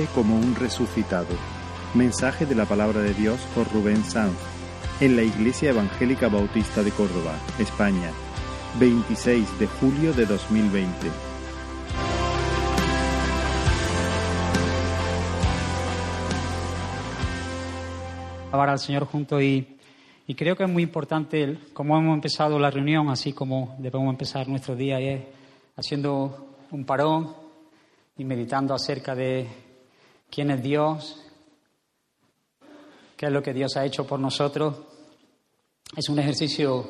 Vive como un resucitado. Mensaje de la palabra de Dios por Rubén Sanz en la Iglesia Evangélica Bautista de Córdoba, España, 26 de julio de 2020. Ahora al Señor junto y, y creo que es muy importante cómo hemos empezado la reunión, así como debemos empezar nuestro día, y es haciendo un parón y meditando acerca de quién es Dios, qué es lo que Dios ha hecho por nosotros. Es un ejercicio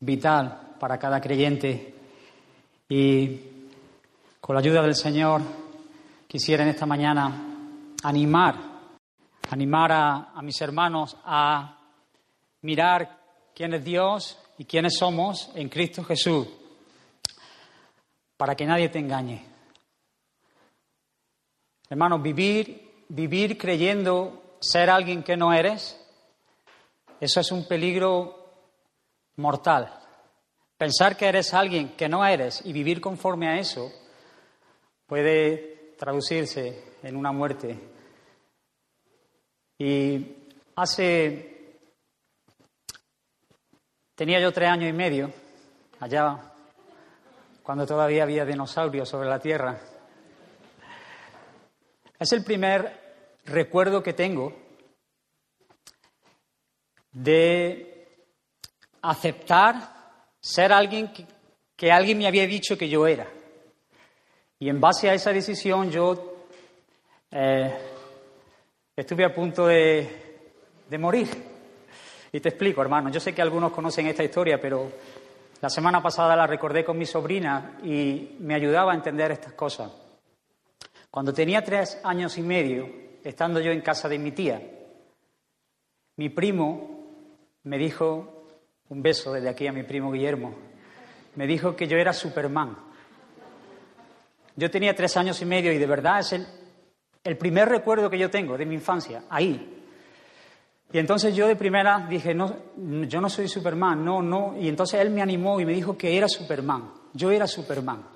vital para cada creyente y con la ayuda del Señor quisiera en esta mañana animar, animar a, a mis hermanos a mirar quién es Dios y quiénes somos en Cristo Jesús, para que nadie te engañe. Hermanos, vivir, vivir creyendo ser alguien que no eres, eso es un peligro mortal. Pensar que eres alguien que no eres y vivir conforme a eso puede traducirse en una muerte. Y hace... Tenía yo tres años y medio, allá, cuando todavía había dinosaurios sobre la Tierra. Es el primer recuerdo que tengo de aceptar ser alguien que, alguien me había dicho que yo era. Y en base a esa decisión yo eh, estuve a punto de, de morir. Y te explico, hermano. Yo sé que algunos conocen esta historia, pero la semana pasada la recordé con mi sobrina y me ayudaba a entender estas cosas. Cuando tenía tres años y medio, estando yo en casa de mi tía, mi primo me dijo, un beso desde aquí a mi primo Guillermo, me dijo que yo era Superman. Yo tenía tres años y medio y de verdad es el, el primer recuerdo que yo tengo de mi infancia, ahí. Y entonces yo de primera dije, no, yo no soy Superman, no, no. Y entonces él me animó y me dijo que era Superman, yo era Superman.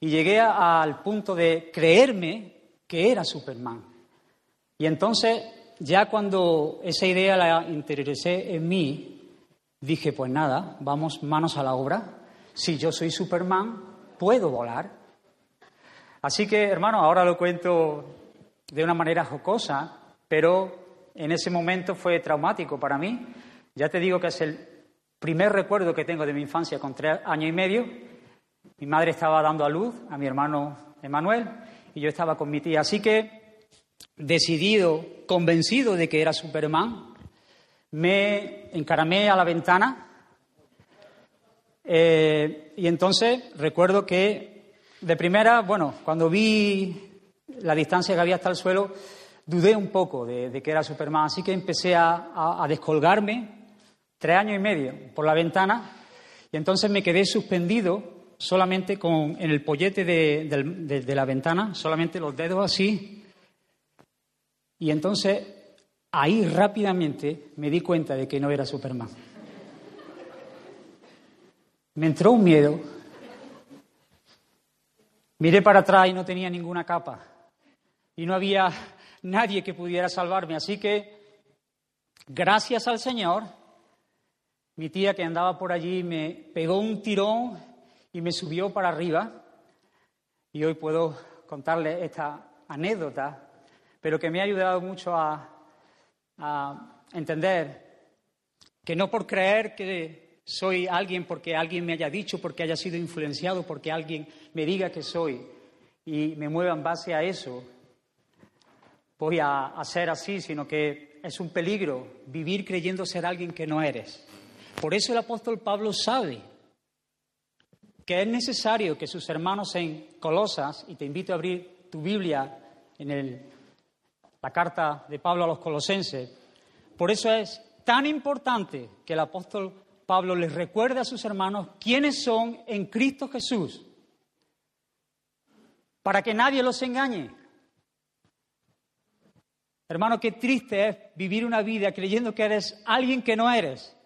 Y llegué al punto de creerme que era Superman. Y entonces ya cuando esa idea la interioricé en mí, dije, pues nada, vamos manos a la obra. Si yo soy Superman, puedo volar. Así que, hermano, ahora lo cuento de una manera jocosa, pero en ese momento fue traumático para mí. Ya te digo que es el primer recuerdo que tengo de mi infancia con tres años y medio. Mi madre estaba dando a luz a mi hermano Emanuel y yo estaba con mi tía. Así que decidido, convencido de que era Superman, me encaramé a la ventana eh, y entonces recuerdo que de primera, bueno, cuando vi la distancia que había hasta el suelo, dudé un poco de, de que era Superman, así que empecé a, a, a, descolgarme tres años y medio por la ventana y entonces me quedé suspendido solamente con, en el pollete de, de, de la ventana, solamente los dedos así y entonces ahí rápidamente me di cuenta de que no era Superman. Me entró un miedo. Miré para atrás y no tenía ninguna capa. Y no había nadie que pudiera salvarme. Así que, gracias al Señor, mi tía que andaba por allí me pegó un tirón y me subió para arriba. Y hoy puedo contarle esta anécdota pero que me ha ayudado mucho a, entender que no por creer que soy alguien porque alguien me haya dicho, porque haya sido influenciado, porque alguien me diga que soy y me mueva en base a eso, voy a ser así, sino que es un peligro vivir creyendo ser alguien que no eres. Por eso el apóstol Pablo sabe que es necesario que sus hermanos en Colosas, y te invito a abrir tu Biblia en la carta de Pablo a los colosenses. Por eso es tan importante que el apóstol Pablo les recuerde a sus hermanos quiénes son en Cristo Jesús, para que nadie los engañe. Hermano, qué triste es vivir una vida creyendo que eres alguien que no eres,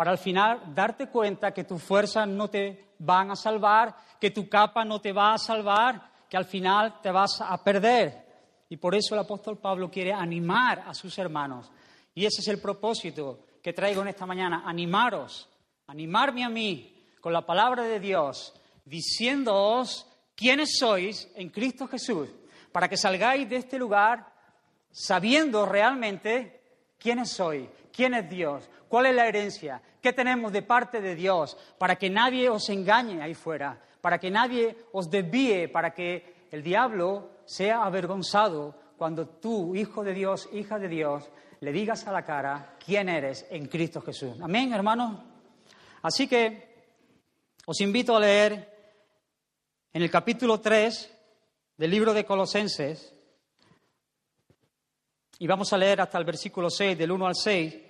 para al final darte cuenta que tus fuerzas no te van a salvar, que tu capa no te va a salvar, que al final te vas a perder. Y por eso el apóstol Pablo quiere animar a sus hermanos. Y ese es el propósito que traigo en esta mañana, animaros, animarme a mí con la palabra de Dios, diciéndoos quiénes sois en Cristo Jesús, para que salgáis de este lugar sabiendo realmente quiénes sois, quién es Dios, cuál es la herencia, qué tenemos de parte de Dios, para que nadie os engañe ahí fuera, para que nadie os desvíe, para que el diablo sea avergonzado cuando tú, hijo de Dios, hija de Dios, le digas a la cara quién eres en Cristo Jesús. Amén, hermanos. Así que os invito a leer en el capítulo 3 del libro de Colosenses, y vamos a leer hasta el versículo 6, del 1 al 6,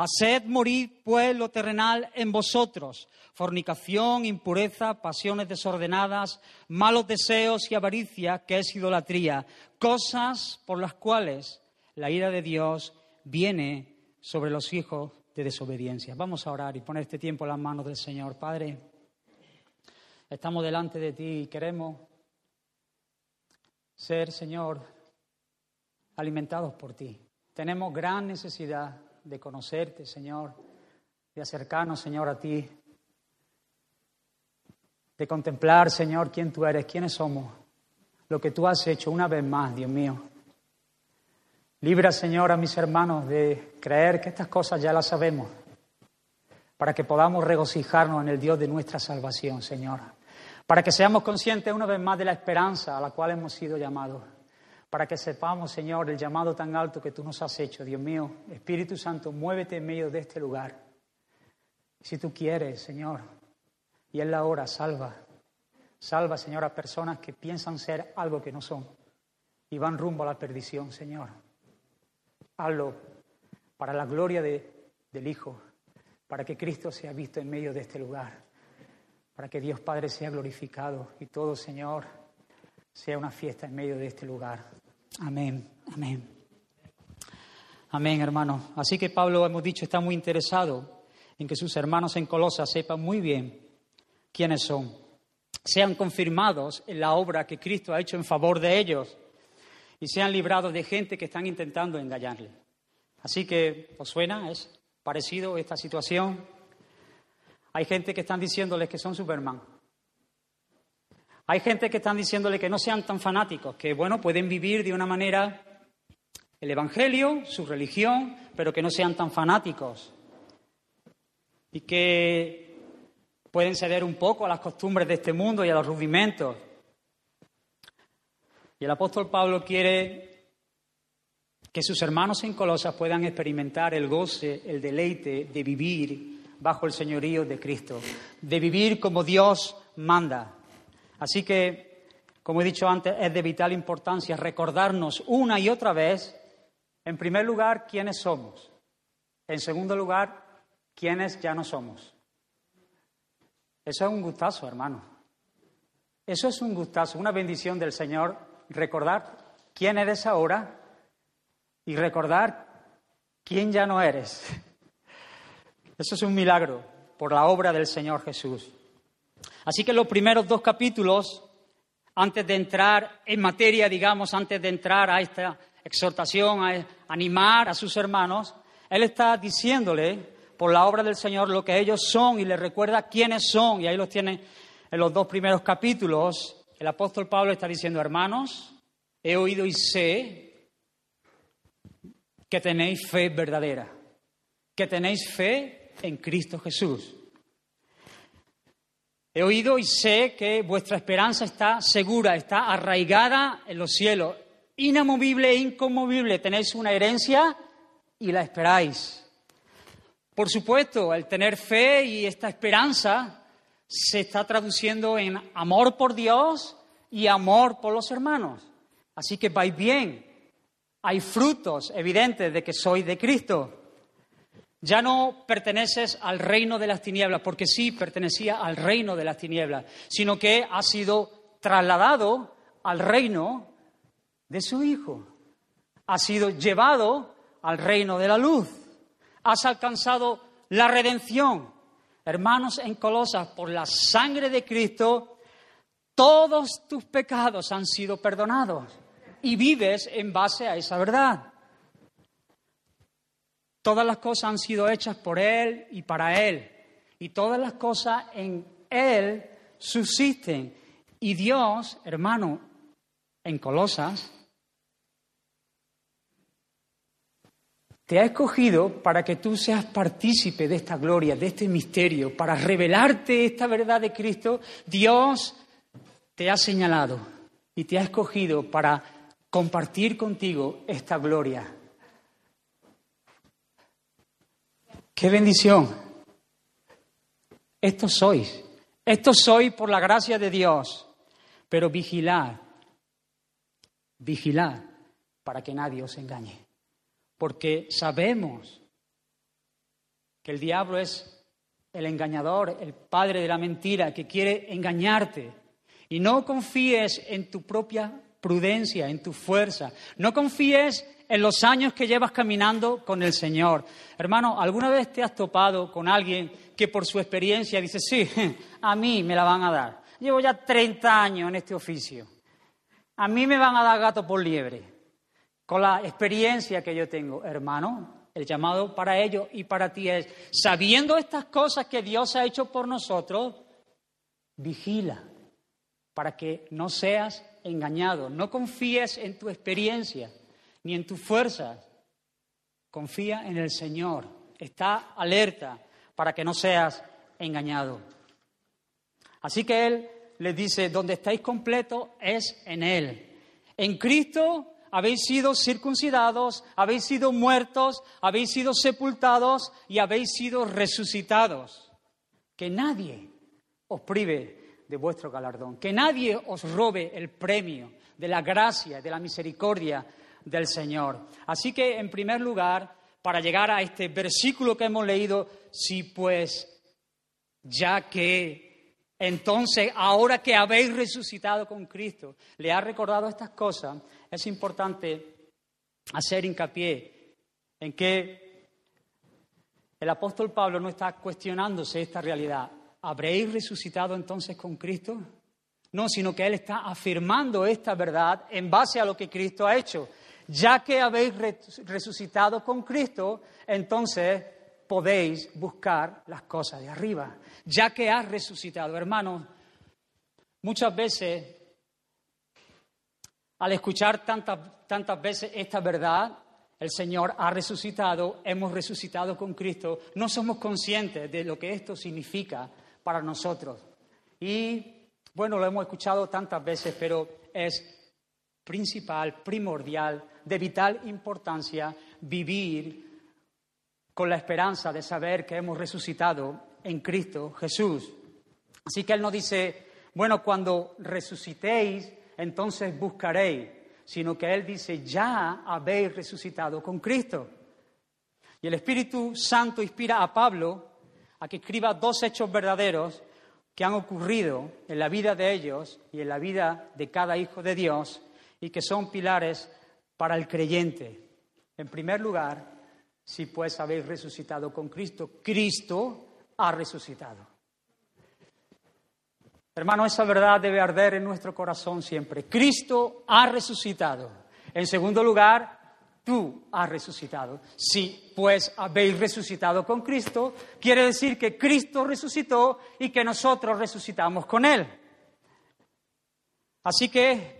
Haced morir, pues, lo terrenal en vosotros, fornicación, impureza, pasiones desordenadas, malos deseos y avaricia, que es idolatría, cosas por las cuales la ira de Dios viene sobre los hijos de desobediencia. Vamos a orar y poner este tiempo en las manos del Señor. Padre, estamos delante de ti y queremos ser, Señor, alimentados por ti. Tenemos gran necesidad de conocerte, Señor, de acercarnos, Señor, a ti, de contemplar, Señor, quién tú eres, quiénes somos, lo que tú has hecho una vez más, Dios mío. Libra, Señor, a mis hermanos de creer que estas cosas ya las sabemos, para que podamos regocijarnos en el Dios de nuestra salvación, Señor. Para que seamos conscientes una vez más de la esperanza a la cual hemos sido llamados. Para que sepamos, Señor, el llamado tan alto que tú nos has hecho. Dios mío, Espíritu Santo, muévete en medio de este lugar. Si tú quieres, Señor, y es la hora, salva. Salva, Señor, a personas que piensan ser algo que no son y van rumbo a la perdición, Señor. Hazlo para la gloria del Hijo, para que Cristo sea visto en medio de este lugar, para que Dios Padre sea glorificado y todo, Señor, sea una fiesta en medio de este lugar. Amén, amén. Amén, hermano. Así que Pablo, hemos dicho, está muy interesado en que sus hermanos en Colosa sepan muy bien quiénes son, sean confirmados en la obra que Cristo ha hecho en favor de ellos y sean librados de gente que están intentando engañarle. Así que, ¿os suena? ¿Es parecido esta situación? Hay gente que están diciéndoles que son Superman. Hay gente que están diciéndole que no sean tan fanáticos, que, bueno, pueden vivir de una manera el Evangelio, su religión, pero que no sean tan fanáticos. Y que pueden ceder un poco a las costumbres de este mundo y a los rudimentos. Y el apóstol Pablo quiere que sus hermanos en Colosas puedan experimentar el goce, el deleite de vivir bajo el señorío de Cristo, de vivir como Dios manda. Así que, como he dicho antes, es de vital importancia recordarnos una y otra vez, en primer lugar, quiénes somos. En segundo lugar, quiénes ya no somos. Eso es un gustazo, hermano. Eso es un gustazo, una bendición del Señor recordar quién eres ahora y recordar quién ya no eres. Eso es un milagro por la obra del Señor Jesús. Así que los primeros dos capítulos, antes de entrar en materia, digamos, antes de entrar a esta exhortación, a animar a sus hermanos, Él está diciéndole por la obra del Señor lo que ellos son y les recuerda quiénes son. Y ahí los tiene en los dos primeros capítulos. El apóstol Pablo está diciendo, hermanos, he oído y sé que tenéis fe verdadera, que tenéis fe en Cristo Jesús. He oído y sé que vuestra esperanza está segura, está arraigada en los cielos, inamovible e inconmovible. Tenéis una herencia y la esperáis. Por supuesto, el tener fe y esta esperanza se está traduciendo en amor por Dios y amor por los hermanos. Así que vais bien. hay frutos evidentes de que soy de Cristo. Ya no perteneces al reino de las tinieblas, porque sí pertenecía al reino de las tinieblas, sino que ha sido trasladado al reino de su Hijo. Ha sido llevado al reino de la luz. Has alcanzado la redención. Hermanos en Colosas, por la sangre de Cristo, todos tus pecados han sido perdonados y vives en base a esa verdad. Todas las cosas han sido hechas por Él y para Él. Y todas las cosas en Él subsisten. Y Dios, hermano, en Colosas, te ha escogido para que tú seas partícipe de esta gloria, de este misterio, para revelarte esta verdad de Cristo. Dios te ha señalado y te ha escogido para compartir contigo esta gloria. ¡Qué bendición! Esto sois. Esto soy por la gracia de Dios. Pero vigilad, vigilad para que nadie os engañe. Porque sabemos que el diablo es el engañador, el padre de la mentira, que quiere engañarte. Y no confíes en tu propia prudencia, en tu fuerza. No confíes en los años que llevas caminando con el Señor. Hermano, ¿alguna vez te has topado con alguien que por su experiencia dice, sí, a mí me la van a dar? Llevo ya 30 años en este oficio. A mí me van a dar gato por liebre. Con la experiencia que yo tengo, hermano, el llamado para ellos y para ti es, sabiendo estas cosas que Dios ha hecho por nosotros, vigila para que no seas engañado. No confíes en tu experiencia ni en tus fuerzas. Confía en el Señor. Está alerta para que no seas engañado. Así que Él les dice, donde estáis completos es en Él. En Cristo habéis sido circuncidados, habéis sido muertos, habéis sido sepultados y habéis sido resucitados. Que nadie os prive de vuestro galardón. Que nadie os robe el premio de la gracia, de la misericordia del Señor. Así que, en primer lugar, para llegar a este versículo que hemos leído, si pues, ya que entonces, ahora que habéis resucitado con Cristo, le ha recordado estas cosas, es importante hacer hincapié en que el apóstol Pablo no está cuestionándose esta realidad. ¿habréis resucitado entonces con Cristo? No, sino que Él está afirmando esta verdad en base a lo que Cristo ha hecho. Ya que habéis resucitado con Cristo, entonces podéis buscar las cosas de arriba. Ya que has resucitado, hermanos, muchas veces, al escuchar tantas, tantas veces esta verdad, el Señor ha resucitado, hemos resucitado con Cristo, no somos conscientes de lo que esto significa para nosotros. Y bueno, lo hemos escuchado tantas veces, pero es principal, primordial, de vital importancia vivir con la esperanza de saber que hemos resucitado en Cristo Jesús. Así que Él nos dice, bueno, cuando resucitéis, entonces buscaréis, sino que Él dice, ya habéis resucitado con Cristo. Y el Espíritu Santo inspira a Pablo a que escriba dos hechos verdaderos que han ocurrido en la vida de ellos y en la vida de cada hijo de Dios y que son pilares para el creyente. En primer lugar, si pues habéis resucitado con Cristo, Cristo ha resucitado. Hermano, esa verdad debe arder en nuestro corazón siempre. Cristo ha resucitado. En segundo lugar, tú has resucitado. Si pues habéis resucitado con Cristo, quiere decir que Cristo resucitó y que nosotros resucitamos con Él. Así que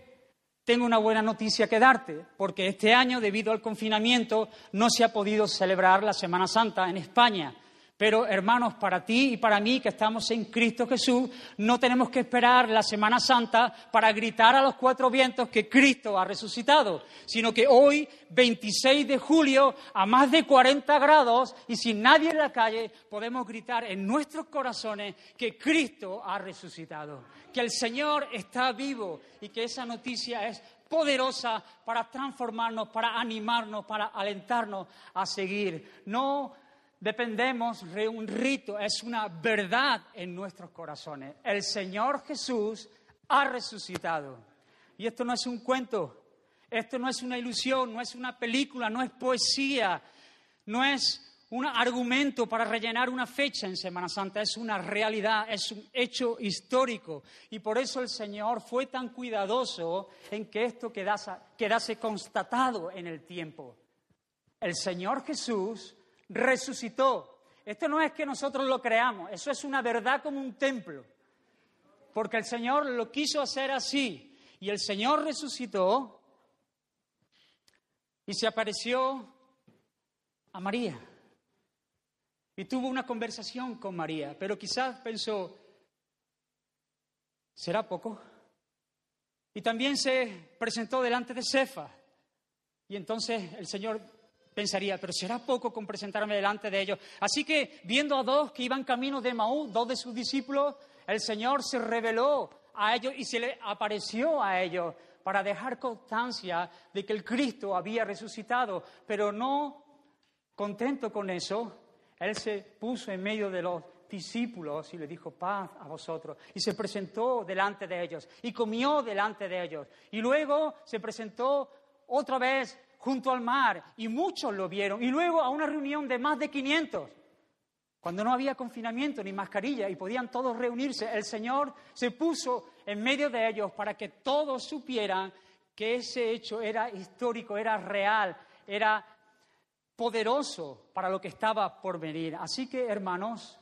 tengo una buena noticia que darte, porque este año, debido al confinamiento, no se ha podido celebrar la Semana Santa en España. Pero hermanos, para ti y para mí que estamos en Cristo Jesús, no tenemos que esperar la Semana Santa para gritar a los cuatro vientos que Cristo ha resucitado, sino que hoy, 26 de julio, a más de 40 grados y sin nadie en la calle, podemos gritar en nuestros corazones que Cristo ha resucitado, que el Señor está vivo y que esa noticia es poderosa para transformarnos, para animarnos, para alentarnos a seguir. No dependemos de un rito, es una verdad en nuestros corazones. El Señor Jesús ha resucitado. Y esto no es un cuento, esto no es una ilusión, no es una película, no es poesía, no es un argumento para rellenar una fecha en Semana Santa, es una realidad, es un hecho histórico. Y por eso el Señor fue tan cuidadoso en que esto quedase, constatado en el tiempo. El Señor Jesús resucitó. Esto no es que nosotros lo creamos, eso es una verdad como un templo. Porque el Señor lo quiso hacer así. Y el Señor resucitó y se apareció a María y tuvo una conversación con María, pero quizás pensó, ¿será poco? Y también se presentó delante de Cefa. Y entonces el Señor pensaría, pero será poco con presentarme delante de ellos. Así que viendo a dos que iban camino de Maú, dos de sus discípulos, el Señor se reveló a ellos y se le apareció a ellos para dejar constancia de que el Cristo había resucitado, pero no contento con eso, él se puso en medio de los discípulos y le dijo paz a vosotros. Y se presentó delante de ellos y comió delante de ellos. Y luego se presentó otra vez junto al mar y muchos lo vieron. Y luego a una reunión de más de 500. Cuando no había confinamiento ni mascarilla y podían todos reunirse, el Señor se puso en medio de ellos para que todos supieran que ese hecho era histórico, era real, era poderoso para lo que estaba por venir. Así que, hermanos,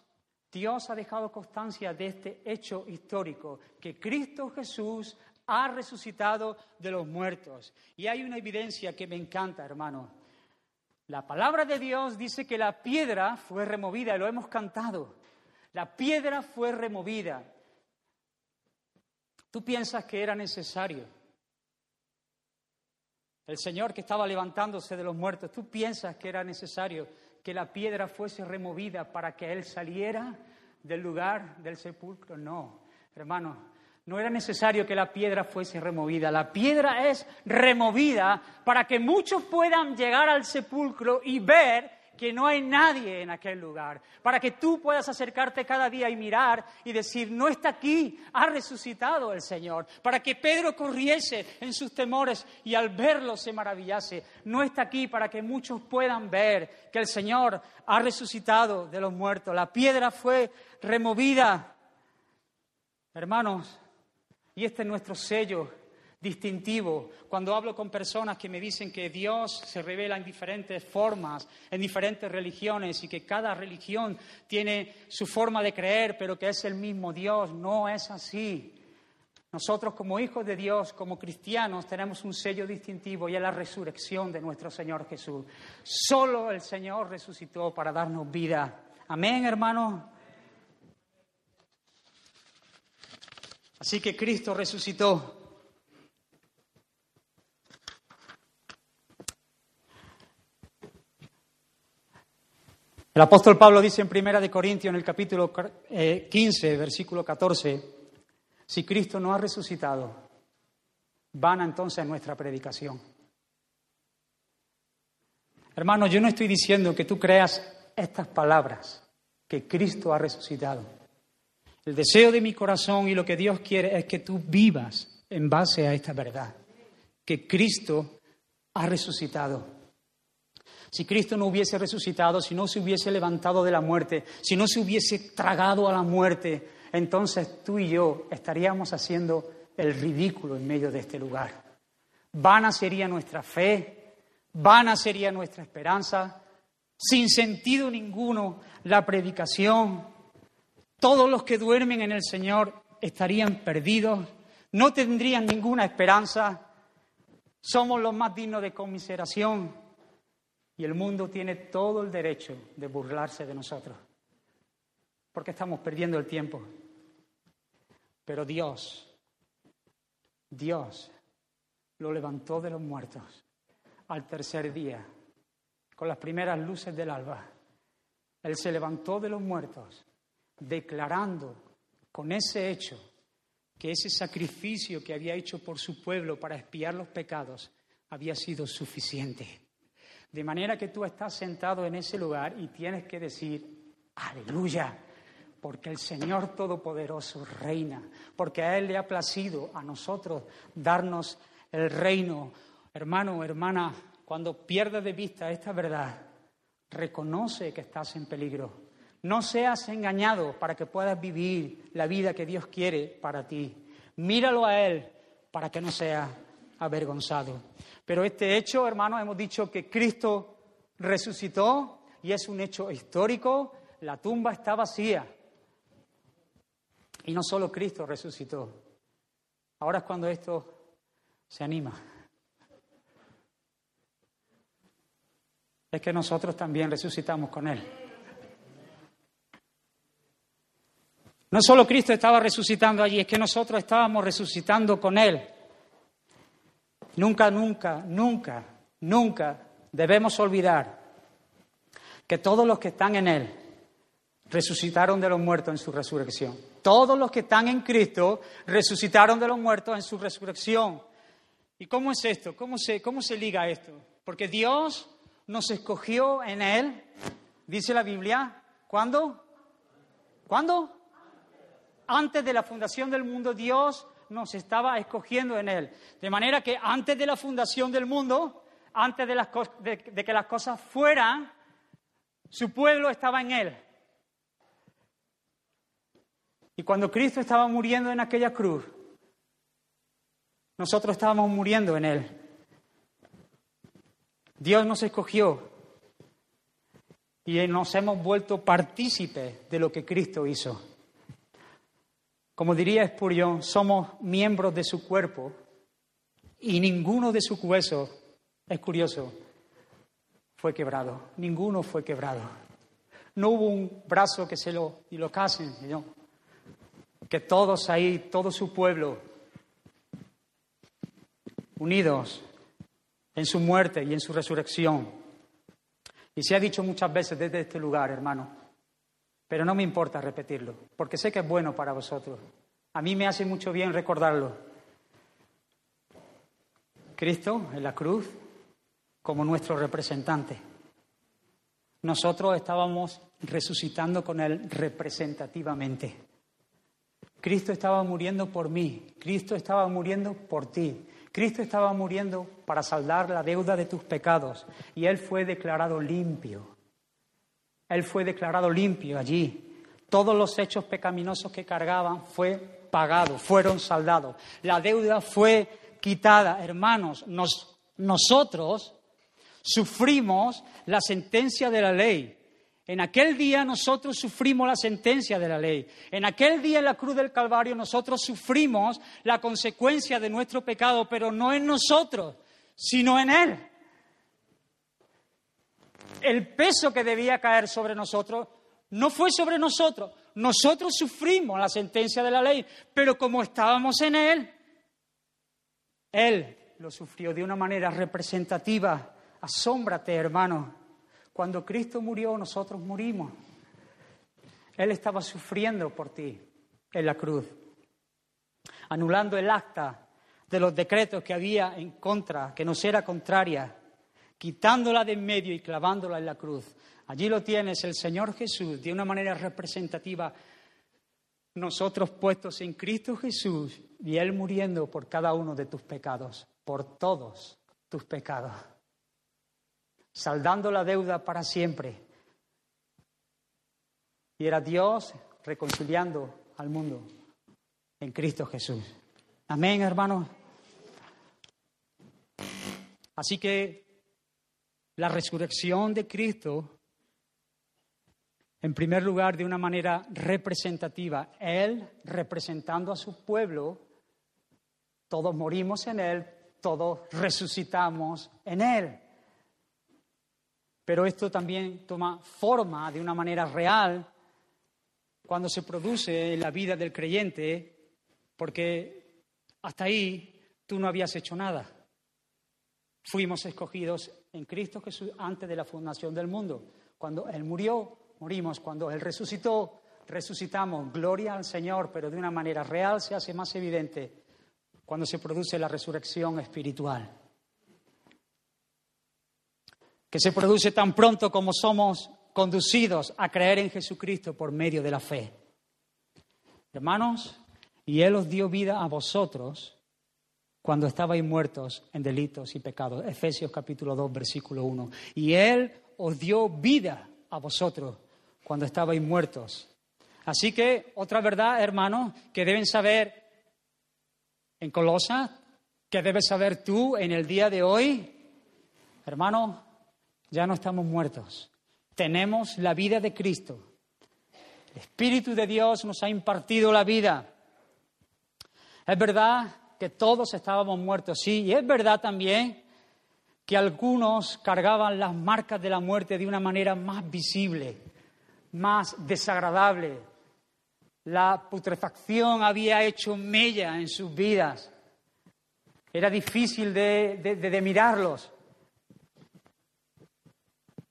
Dios ha dejado constancia de este hecho histórico, que Cristo Jesús ha resucitado de los muertos. Y hay una evidencia que me encanta, hermano. La palabra de Dios dice que la piedra fue removida, lo hemos cantado. La piedra fue removida. ¿Tú piensas que era necesario el Señor que estaba levantándose de los muertos, ¿tú piensas que era necesario que la piedra fuese removida para que Él saliera del lugar del sepulcro? No, hermano, no era necesario que la piedra fuese removida. La piedra es removida para que muchos puedan llegar al sepulcro y ver que no hay nadie en aquel lugar, para que tú puedas acercarte cada día y mirar y decir, no está aquí, ha resucitado el Señor, para que Pedro corriese en sus temores y al verlo se maravillase, no está aquí para que muchos puedan ver que el Señor ha resucitado de los muertos, la piedra fue removida. Hermanos, y este es nuestro sello distintivo. Cuando hablo con personas que me dicen que Dios se revela en diferentes formas, en diferentes religiones y que cada religión tiene su forma de creer, pero que es el mismo Dios, no es así. Nosotros como hijos de Dios, como cristianos, tenemos un sello distintivo y es la resurrección de nuestro Señor Jesús. Solo el Señor resucitó para darnos vida. Amén, hermanos. Así que Cristo resucitó El apóstol Pablo dice en Primera de Corintios, en el capítulo 15, eh, versículo 14, si Cristo no ha resucitado, van entonces nuestra predicación. Hermano, yo no estoy diciendo que tú creas estas palabras, que Cristo ha resucitado. El deseo de mi corazón y lo que Dios quiere es que tú vivas en base a esta verdad, que Cristo ha resucitado. Si Cristo no hubiese resucitado, si no se hubiese levantado de la muerte, si no se hubiese tragado a la muerte, entonces tú y yo estaríamos haciendo el ridículo en medio de este lugar. Vana sería nuestra fe, vana sería nuestra esperanza, sin sentido ninguno la predicación. Todos los que duermen en el Señor estarían perdidos, no tendrían ninguna esperanza. Somos los más dignos de conmiseración y el mundo tiene todo el derecho de burlarse de nosotros, porque estamos perdiendo el tiempo. Pero Dios, Dios lo levantó de los muertos al tercer día, con las primeras luces del alba. Él se levantó de los muertos, declarando con ese hecho que ese sacrificio que había hecho por su pueblo para expiar los pecados había sido suficiente. De manera que tú estás sentado en ese lugar y tienes que decir, aleluya, porque el Señor Todopoderoso reina, porque a Él le ha placido a nosotros darnos el reino. Hermano, hermana, cuando pierdas de vista esta verdad, reconoce que estás en peligro. No seas engañado para que puedas vivir la vida que Dios quiere para ti. Míralo a Él para que no seas avergonzado. Pero este hecho, hermanos, hemos dicho que Cristo resucitó y es un hecho histórico. La tumba está vacía. Y no solo Cristo resucitó. Ahora es cuando esto se anima. Es que nosotros también resucitamos con Él. No solo Cristo estaba resucitando allí, es que nosotros estábamos resucitando con Él. Nunca, nunca, nunca, nunca debemos olvidar que todos los que están en Él resucitaron de los muertos en su resurrección. Todos los que están en Cristo resucitaron de los muertos en su resurrección. ¿Y cómo es esto? ¿Cómo se, cómo se liga esto? Porque Dios nos escogió en Él, dice la Biblia, ¿cuándo? ¿Cuándo? Antes de la fundación del mundo, Dios nos estaba escogiendo en Él. De manera que antes de la fundación del mundo, antes de, las de que las cosas fueran, su pueblo estaba en Él. Y cuando Cristo estaba muriendo en aquella cruz, nosotros estábamos muriendo en Él. Dios nos escogió y nos hemos vuelto partícipes de lo que Cristo hizo. Como diría Spurgeon, somos miembros de su cuerpo y ninguno de sus huesos, es curioso, fue quebrado. Ninguno fue quebrado. No hubo un brazo que se lo y lo Señor que todos ahí, todo su pueblo, unidos en su muerte y en su resurrección. Y se ha dicho muchas veces desde este lugar, hermano, pero no me importa repetirlo, porque sé que es bueno para vosotros. A mí me hace mucho bien recordarlo. Cristo en la cruz como nuestro representante. Nosotros estábamos resucitando con Él representativamente. Cristo estaba muriendo por mí, Cristo estaba muriendo por ti, Cristo estaba muriendo para saldar la deuda de tus pecados y Él fue declarado limpio. Él fue declarado limpio allí. Todos los hechos pecaminosos que cargaban fue pagado, fueron saldados. La deuda fue quitada. Hermanos, nosotros sufrimos la sentencia de la ley. En aquel día nosotros sufrimos la sentencia de la ley. En aquel día en la cruz del Calvario nosotros sufrimos la consecuencia de nuestro pecado, pero no en nosotros, sino en Él. El peso que debía caer sobre nosotros no fue sobre nosotros. Nosotros sufrimos la sentencia de la ley, pero como estábamos en Él, Él lo sufrió de una manera representativa. Asómbrate, hermano cuando Cristo murió, nosotros murimos. Él estaba sufriendo por ti en la cruz, anulando el acta de los decretos que había en contra, que nos era contraria, quitándola de en medio y clavándola en la cruz. Allí lo tienes, el Señor Jesús, de una manera representativa, nosotros puestos en Cristo Jesús y Él muriendo por cada uno de tus pecados, por todos tus pecados saldando la deuda para siempre. Y era Dios reconciliando al mundo en Cristo Jesús. Amén, hermanos. Así que la resurrección de Cristo, en primer lugar, de una manera representativa, Él representando a su pueblo, todos morimos en Él, todos resucitamos en Él. Pero esto también toma forma de una manera real cuando se produce en la vida del creyente, porque hasta ahí tú no habías hecho nada. Fuimos escogidos en Cristo Jesús antes de la fundación del mundo. Cuando Él murió, morimos. Cuando Él resucitó, resucitamos, gloria al Señor, pero de una manera real se hace más evidente cuando se produce la resurrección espiritual. Que se produce tan pronto como somos conducidos a creer en Jesucristo por medio de la fe. Hermanos, y Él os dio vida a vosotros cuando estabais muertos en delitos y pecados. Efesios capítulo 2, versículo 1. Y Él os dio vida a vosotros cuando estabais muertos. Así que otra verdad, hermanos, que deben saber en Colosa, que debes saber tú en el día de hoy, hermano, ya no estamos muertos. Tenemos la vida de Cristo. El Espíritu de Dios nos ha impartido la vida. Es verdad que todos estábamos muertos, sí, y es verdad también que algunos cargaban las marcas de la muerte de una manera más visible, más desagradable. La putrefacción había hecho mella en sus vidas. Era difícil de, mirarlos.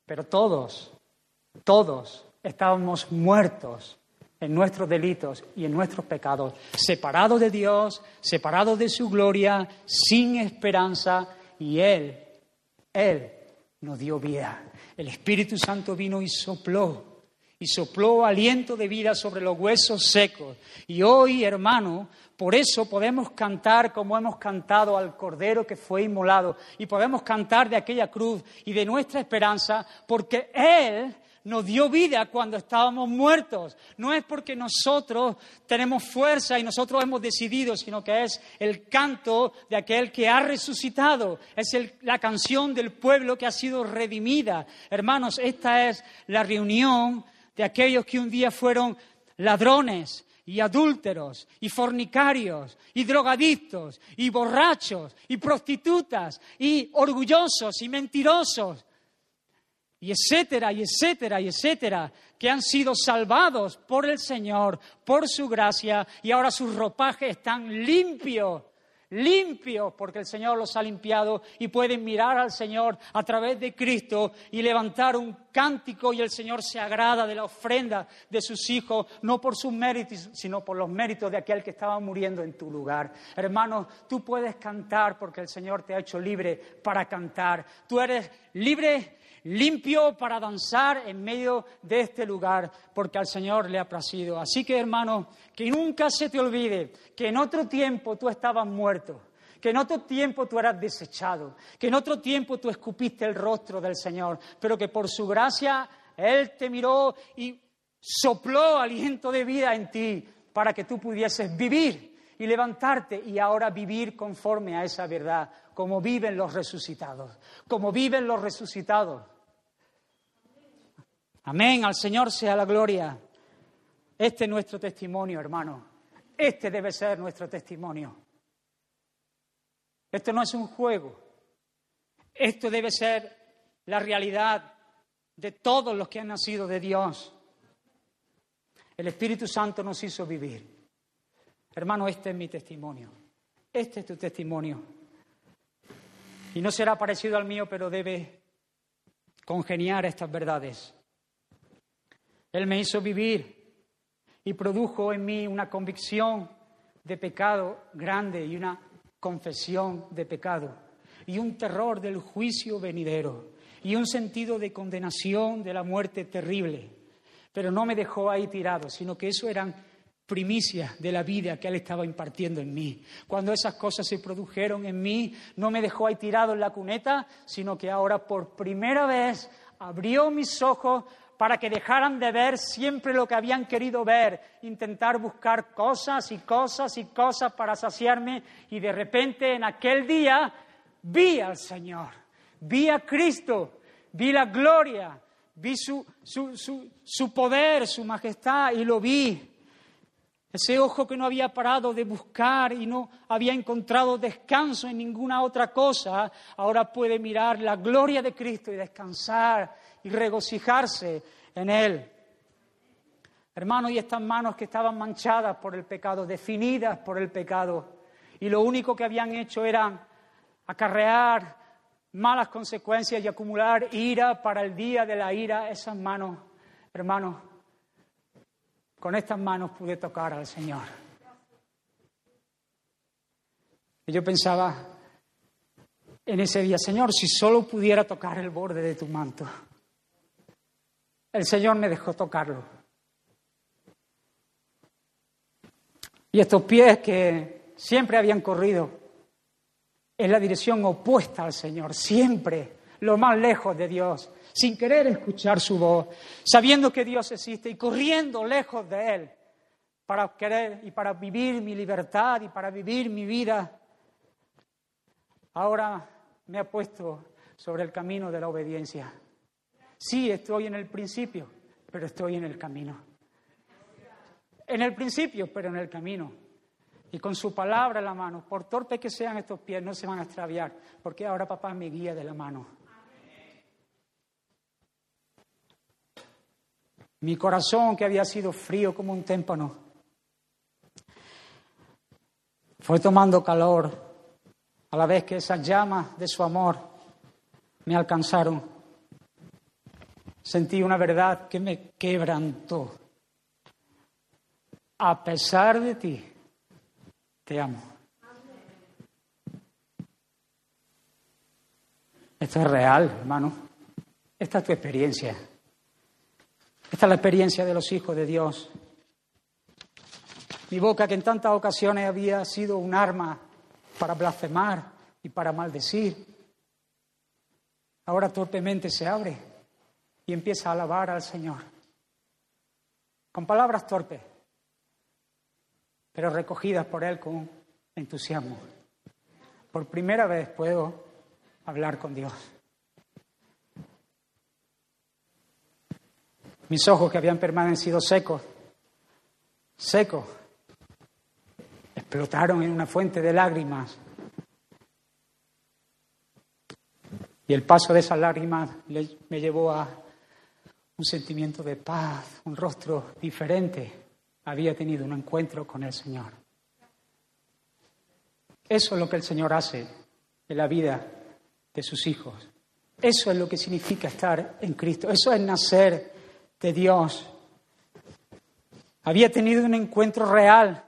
Pero todos, todos estábamos muertos en nuestros delitos y en nuestros pecados, separados de Dios, separados de su gloria, sin esperanza, y Él él nos dio vida. El Espíritu Santo vino y sopló, y sopló aliento de vida sobre los huesos secos. Y hoy, hermano, por eso podemos cantar como hemos cantado al Cordero que fue inmolado, y podemos cantar de aquella cruz y de nuestra esperanza, porque Él nos dio vida cuando estábamos muertos. No es porque nosotros tenemos fuerza y nosotros hemos decidido, sino que es el canto de aquel que ha resucitado. Es la canción del pueblo que ha sido redimida. Hermanos, esta es la reunión de aquellos que un día fueron ladrones, y adúlteros, y fornicarios, y drogadictos, y borrachos, y prostitutas, y orgullosos, y mentirosos, y etcétera, y etcétera, y etcétera, que han sido salvados por el Señor, por su gracia, y ahora sus ropajes están limpios, limpios, porque el Señor los ha limpiado y pueden mirar al Señor a través de Cristo y levantar un cántico y el Señor se agrada de la ofrenda de sus hijos, no por sus méritos, sino por los méritos de aquel que estaba muriendo en tu lugar. Hermanos, tú puedes cantar porque el Señor te ha hecho libre para cantar. Tú eres libre limpio para danzar en medio de este lugar, porque al Señor le ha placido. Así que, hermano, que nunca se te olvide que en otro tiempo tú estabas muerto, que en otro tiempo tú eras desechado, que en otro tiempo tú escupiste el rostro del Señor, pero que por su gracia Él te miró y sopló aliento de vida en ti para que tú pudieses vivir y levantarte y ahora vivir conforme a esa verdad, como viven los resucitados, como viven los resucitados. Amén, al Señor sea la gloria. Este es nuestro testimonio, hermano. Este debe ser nuestro testimonio. Esto no es un juego. Esto debe ser la realidad de todos los que han nacido de Dios. El Espíritu Santo nos hizo vivir. Hermano, este es mi testimonio. Este es tu testimonio. Y no será parecido al mío, pero debe congeniar estas verdades. Él me hizo vivir y produjo en mí una convicción de pecado grande y una confesión de pecado y un terror del juicio venidero y un sentido de condenación de la muerte terrible. Pero no me dejó ahí tirado, sino que eso eran primicias de la vida que Él estaba impartiendo en mí. Cuando esas cosas se produjeron en mí, no me dejó ahí tirado en la cuneta, sino que ahora por primera vez abrió mis ojos para que dejaran de ver siempre lo que habían querido ver, intentar buscar cosas y cosas y cosas para saciarme y de repente en aquel día vi al Señor, vi a Cristo, vi la gloria, vi su, su, poder, su majestad y lo vi. Ese ojo que no había parado de buscar y no había encontrado descanso en ninguna otra cosa, ahora puede mirar la gloria de Cristo y descansar y regocijarse en Él. Hermanos, y estas manos que estaban manchadas por el pecado, definidas por el pecado, y lo único que habían hecho era acarrear malas consecuencias y acumular ira para el día de la ira, esas manos, hermanos, con estas manos pude tocar al Señor. Y yo pensaba en ese día, Señor, si solo pudiera tocar el borde de tu manto. El Señor me dejó tocarlo. Y estos pies que siempre habían corrido en la dirección opuesta al Señor, siempre lo más lejos de Dios, sin querer escuchar su voz, sabiendo que Dios existe y corriendo lejos de Él para querer y para vivir mi libertad y para vivir mi vida. Ahora me ha puesto sobre el camino de la obediencia. Sí, estoy en el principio, pero estoy en el camino. En el principio, pero en el camino. Y con su palabra en la mano, por torpe que sean estos pies, no se van a extraviar, porque ahora papá me guía de la mano. Mi corazón, que había sido frío como un témpano, fue tomando calor a la vez que esas llamas de su amor me alcanzaron. Sentí una verdad que me quebrantó. A pesar de ti, te amo. Esto es real, hermano. Esta es tu experiencia. Esta es la experiencia de los hijos de Dios. Mi boca, que en tantas ocasiones había sido un arma para blasfemar y para maldecir, ahora torpemente se abre y empieza a alabar al Señor. Con palabras torpes, pero recogidas por Él con entusiasmo. Por primera vez puedo hablar con Dios. Mis ojos que habían permanecido secos, secos, explotaron en una fuente de lágrimas. Y el paso de esas lágrimas me llevó a un sentimiento de paz, un rostro diferente. Había tenido un encuentro con el Señor. Eso es lo que el Señor hace en la vida de sus hijos. Eso es lo que significa estar en Cristo. Eso es nacer de Dios. Había tenido un encuentro real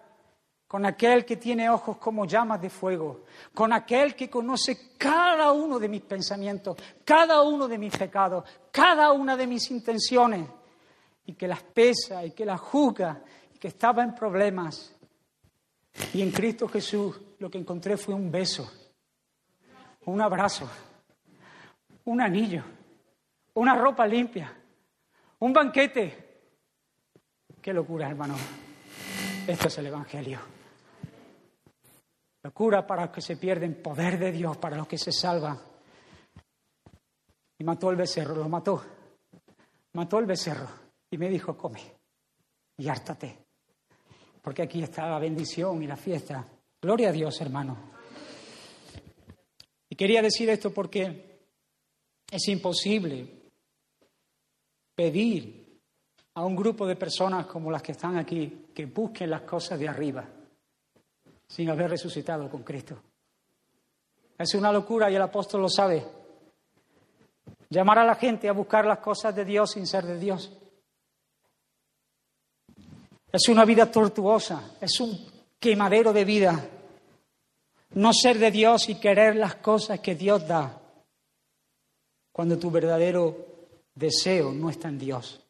con aquel que tiene ojos como llamas de fuego, con aquel que conoce cada uno de mis pensamientos, cada uno de mis pecados, cada una de mis intenciones, y que las pesa y que las juzga, y que estaba en problemas. Y en Cristo Jesús lo que encontré fue un beso, un abrazo, un anillo, una ropa limpia, un banquete. Qué locura, hermano. Esto es el Evangelio. Locura para los que se pierden, poder de Dios para los que se salvan. Y mató el becerro, lo mató. Mató el becerro y me dijo, come y hártate. Porque aquí está la bendición y la fiesta. Gloria a Dios, hermano. Y quería decir esto porque es imposible pedir a un grupo de personas como las que están aquí que busquen las cosas de arriba sin haber resucitado con Cristo. Es una locura y el apóstol lo sabe. Llamar a la gente a buscar las cosas de Dios sin ser de Dios. Es una vida tortuosa, es un quemadero de vida. No ser de Dios y querer las cosas que Dios da cuando tu verdadero deseo no está en Dios.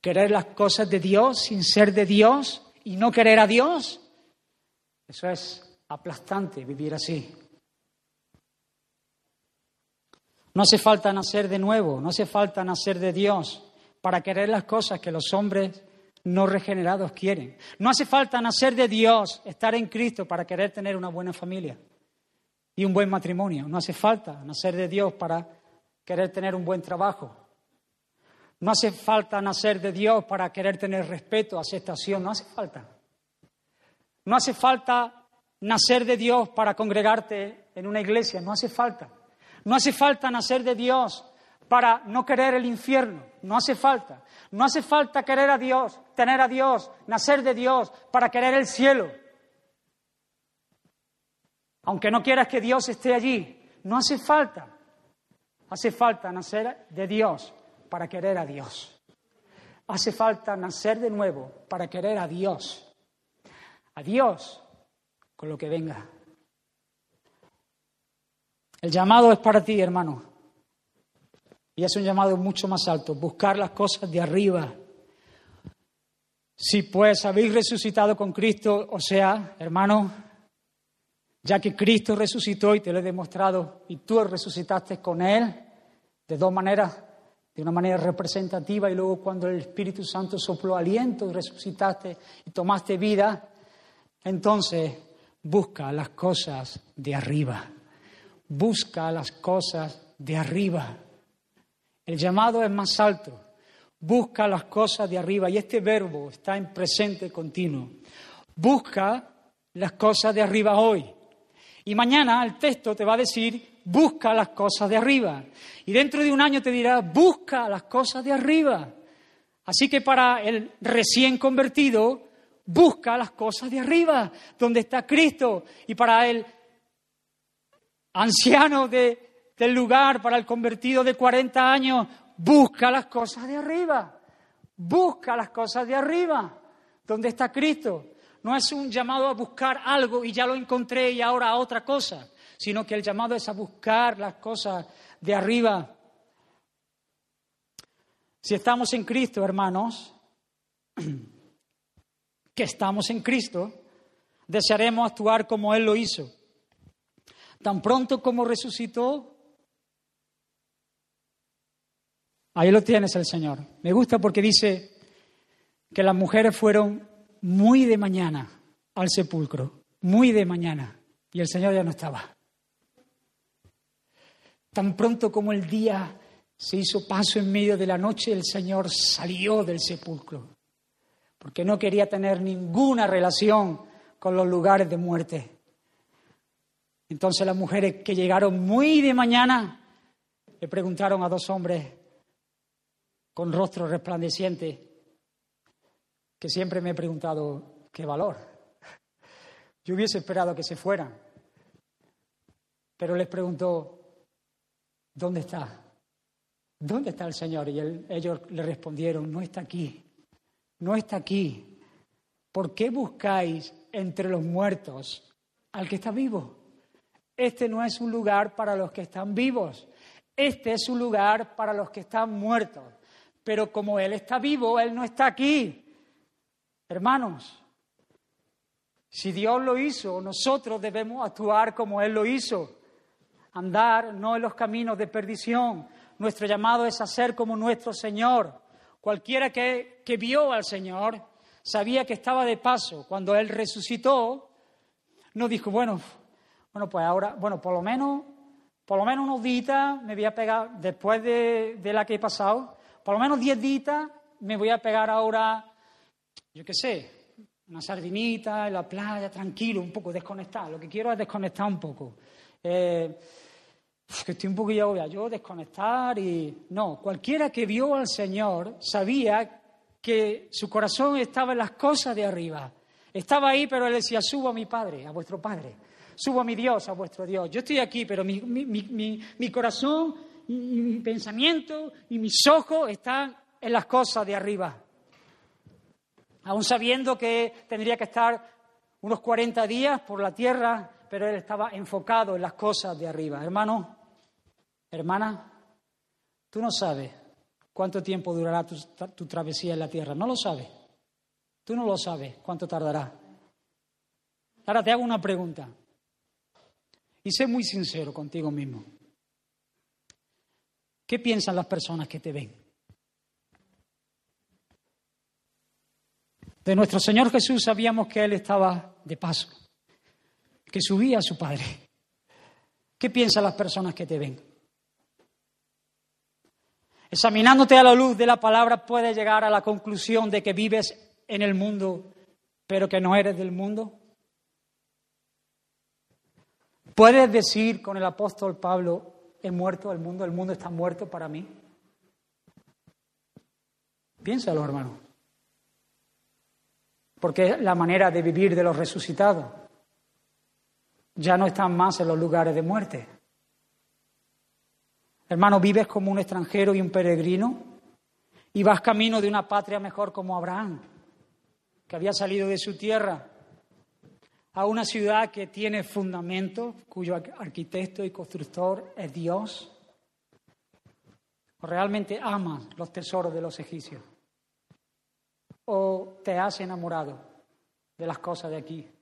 Querer las cosas de Dios sin ser de Dios y no querer a Dios, eso es aplastante vivir así. No hace falta nacer de nuevo, no hace falta nacer de Dios para querer las cosas que los hombres no regenerados quieren. No hace falta nacer de Dios, estar en Cristo para querer tener una buena familia y un buen matrimonio. No hace falta nacer de Dios para querer tener un buen trabajo. No hace falta nacer de Dios para querer tener respeto, aceptación, no hace falta. No hace falta nacer de Dios para congregarte en una iglesia, no hace falta. No hace falta nacer de Dios para no querer el infierno, no hace falta. No hace falta querer a Dios, tener a Dios, nacer de Dios para querer el cielo. Aunque no quieras que Dios esté allí, no hace falta. Hace falta nacer de Dios para querer a Dios. Hace falta nacer de nuevo para querer a Dios. A Dios con lo que venga. El llamado es para ti, hermano. Y es un llamado mucho más alto, buscar las cosas de arriba. Si pues habéis resucitado con Cristo, o sea, hermano, ya que Cristo resucitó y te lo he demostrado, y tú resucitaste con Él, de dos maneras, de una manera representativa y luego cuando el Espíritu Santo sopló aliento y resucitaste y tomaste vida, entonces busca las cosas de arriba, busca las cosas de arriba. El llamado es más alto, busca las cosas de arriba y este verbo está en presente continuo. Busca las cosas de arriba hoy. Y mañana el texto te va a decir busca las cosas de arriba. Y dentro de un año te dirá, busca las cosas de arriba. Así que para el recién convertido, busca las cosas de arriba, donde está Cristo. Y para el anciano de, del lugar, para el convertido de 40 años, busca las cosas de arriba. Busca las cosas de arriba, donde está Cristo. No es un llamado a buscar algo y ya lo encontré y ahora a otra cosa sino que el llamado es a buscar las cosas de arriba. Si estamos en Cristo, hermanos, que estamos en Cristo, desearemos actuar como Él lo hizo. Tan pronto como resucitó, ahí lo tienes el Señor. Me gusta porque dice que las mujeres fueron muy de mañana al sepulcro, muy de mañana, y el Señor ya no estaba. Tan pronto como el día se hizo paso en medio de la noche, el Señor salió del sepulcro, porque no quería tener ninguna relación con los lugares de muerte. Entonces las mujeres que llegaron muy de mañana le preguntaron a dos hombres con rostro resplandeciente, que siempre me he preguntado, ¿qué valor? Yo hubiese esperado que se fueran, pero les preguntó, ¿dónde está? ¿Dónde está el Señor? Y ellos le respondieron, no está aquí, no está aquí. ¿Por qué buscáis entre los muertos al que está vivo? Este no es un lugar para los que están vivos, este es un lugar para los que están muertos. Pero como Él está vivo, Él no está aquí. Hermanos, si Dios lo hizo, nosotros debemos actuar como Él lo hizo andar no en los caminos de perdición. Nuestro llamado es a ser como nuestro Señor. Cualquiera que, que vio al Señor sabía que estaba de paso. Cuando Él resucitó, no dijo, bueno, bueno, pues ahora, bueno, por lo menos, por lo menos unos días me voy a pegar, después de, de la que he pasado, por lo menos diez días me voy a pegar ahora, yo qué sé, una sardinita en la playa, tranquilo, un poco desconectar. Lo que quiero es desconectar un poco. Eh, que estoy un poquillo voy yo desconectar y no, cualquiera que vio al Señor sabía que su corazón estaba en las cosas de arriba. Estaba ahí, pero él decía, subo a mi Padre, a vuestro Padre, subo a mi Dios, a vuestro Dios. Yo estoy aquí, pero mi, mi corazón y mi pensamiento y mis ojos están en las cosas de arriba. Aún sabiendo que tendría que estar unos 40 días por la tierra, pero él estaba enfocado en las cosas de arriba. Hermano, hermana, tú no sabes cuánto tiempo durará tu, travesía en la tierra, no lo sabes. Tú no lo sabes cuánto tardará. Ahora te hago una pregunta. Y sé muy sincero contigo mismo. ¿Qué piensan las personas que te ven? De nuestro Señor Jesús sabíamos que Él estaba de paso que subía a su Padre. ¿Qué piensan las personas que te ven? Examinándote a la luz de la palabra puedes llegar a la conclusión de que vives en el mundo, pero que no eres del mundo. ¿Puedes decir con el apóstol Pablo, he muerto el mundo, el mundo está muerto para mí? Piénsalo, hermano. Porque es la manera de vivir de los resucitados ya no están más en los lugares de muerte. Hermano, vives como un extranjero y un peregrino y vas camino de una patria mejor como Abraham, que había salido de su tierra a una ciudad que tiene fundamento, cuyo arquitecto y constructor es Dios? ¿O realmente amas los tesoros de los egipcios? ¿O te has enamorado de las cosas de aquí?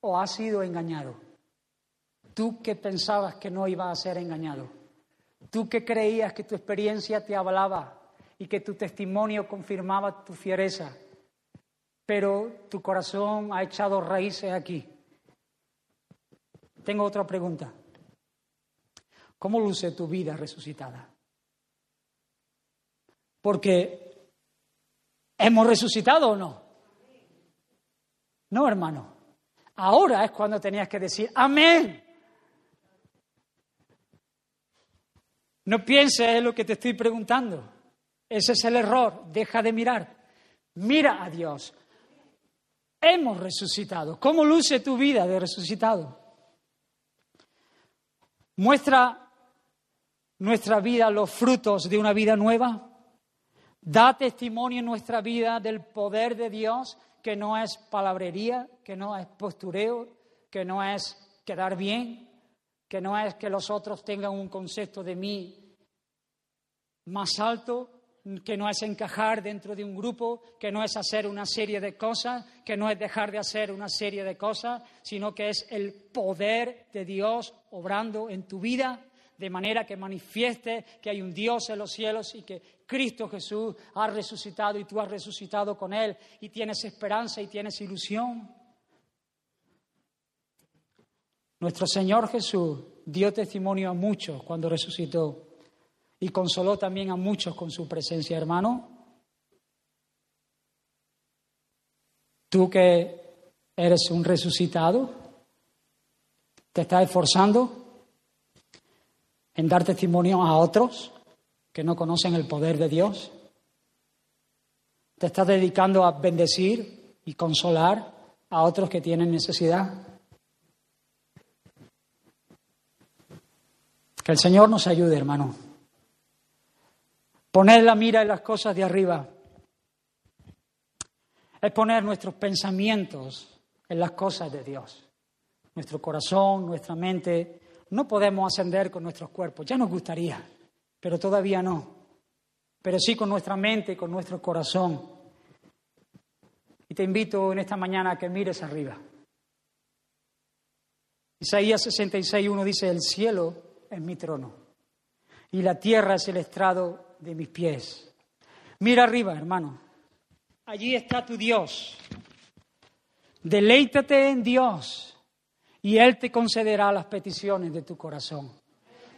¿O has sido engañado? Tú que pensabas que no ibas a ser engañado. Tú que creías que tu experiencia te avalaba y que tu testimonio confirmaba tu fiereza pero tu corazón ha echado raíces aquí. Tengo otra pregunta. ¿Cómo luce tu vida resucitada? Porque hemos resucitado o no. No, hermano. Ahora es cuando tenías que decir, amén. No pienses en lo que te estoy preguntando. Ese es el error. Deja de mirar. Mira a Dios. Hemos resucitado. ¿Cómo luce tu vida de resucitado? ¿Muestra nuestra vida los frutos de una vida nueva? ¿Da testimonio en nuestra vida del poder de Dios que no es palabrería, que no es postureo, que no es quedar bien, que no es que los otros tengan un concepto de mí más alto, que no es encajar dentro de un grupo, que no es hacer una serie de cosas, que no es dejar de hacer una serie de cosas, sino que es el poder de Dios obrando en tu vida, de manera que manifieste que hay un Dios en los cielos y que Cristo Jesús ha resucitado y tú has resucitado con Él y tienes esperanza y tienes ilusión. Nuestro Señor Jesús dio testimonio a muchos cuando resucitó y consoló también a muchos con su presencia, hermano. Tú que eres un resucitado, te estás esforzando en dar testimonio a otros que no conocen el poder de Dios. Te estás dedicando a bendecir y consolar a otros que tienen necesidad. Que el Señor nos ayude, hermano. Poner la mira en las cosas de arriba es poner nuestros pensamientos en las cosas de Dios. Nuestro corazón, nuestra mente. No podemos ascender con nuestros cuerpos. Ya nos gustaría, pero todavía no. Pero sí con nuestra mente con nuestro corazón. Y te invito en esta mañana a que mires arriba. Isaías 66.1 dice, el cielo es mi trono y la tierra es el estrado de mis pies. Mira arriba, hermano. Allí está tu Dios. Deleítate en Dios y Él te concederá las peticiones de tu corazón.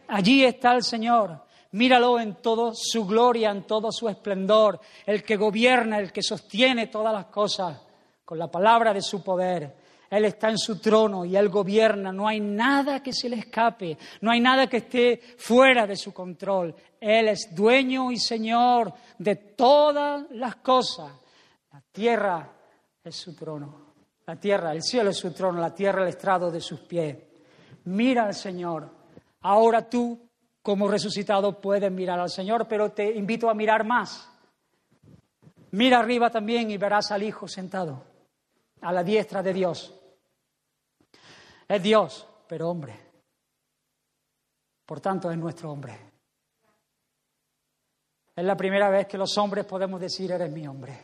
Allí está el Señor. Míralo en toda su gloria, en todo su esplendor, el que gobierna, el que sostiene todas las cosas con la palabra de su poder. Él está en su trono y Él gobierna. No hay nada que se le escape, no hay nada que esté fuera de su control. Él es dueño y Señor de todas las cosas. La tierra es su trono. La tierra, el cielo es su trono, la tierra el estrado de sus pies. Mira al Señor. Ahora tú, como resucitado, puedes mirar al Señor, pero te invito a mirar más. Mira arriba también y verás al Hijo sentado a la diestra de Dios. Es Dios, pero hombre. Por tanto, es nuestro hombre. Es la primera vez que los hombres podemos decir, eres mi hombre.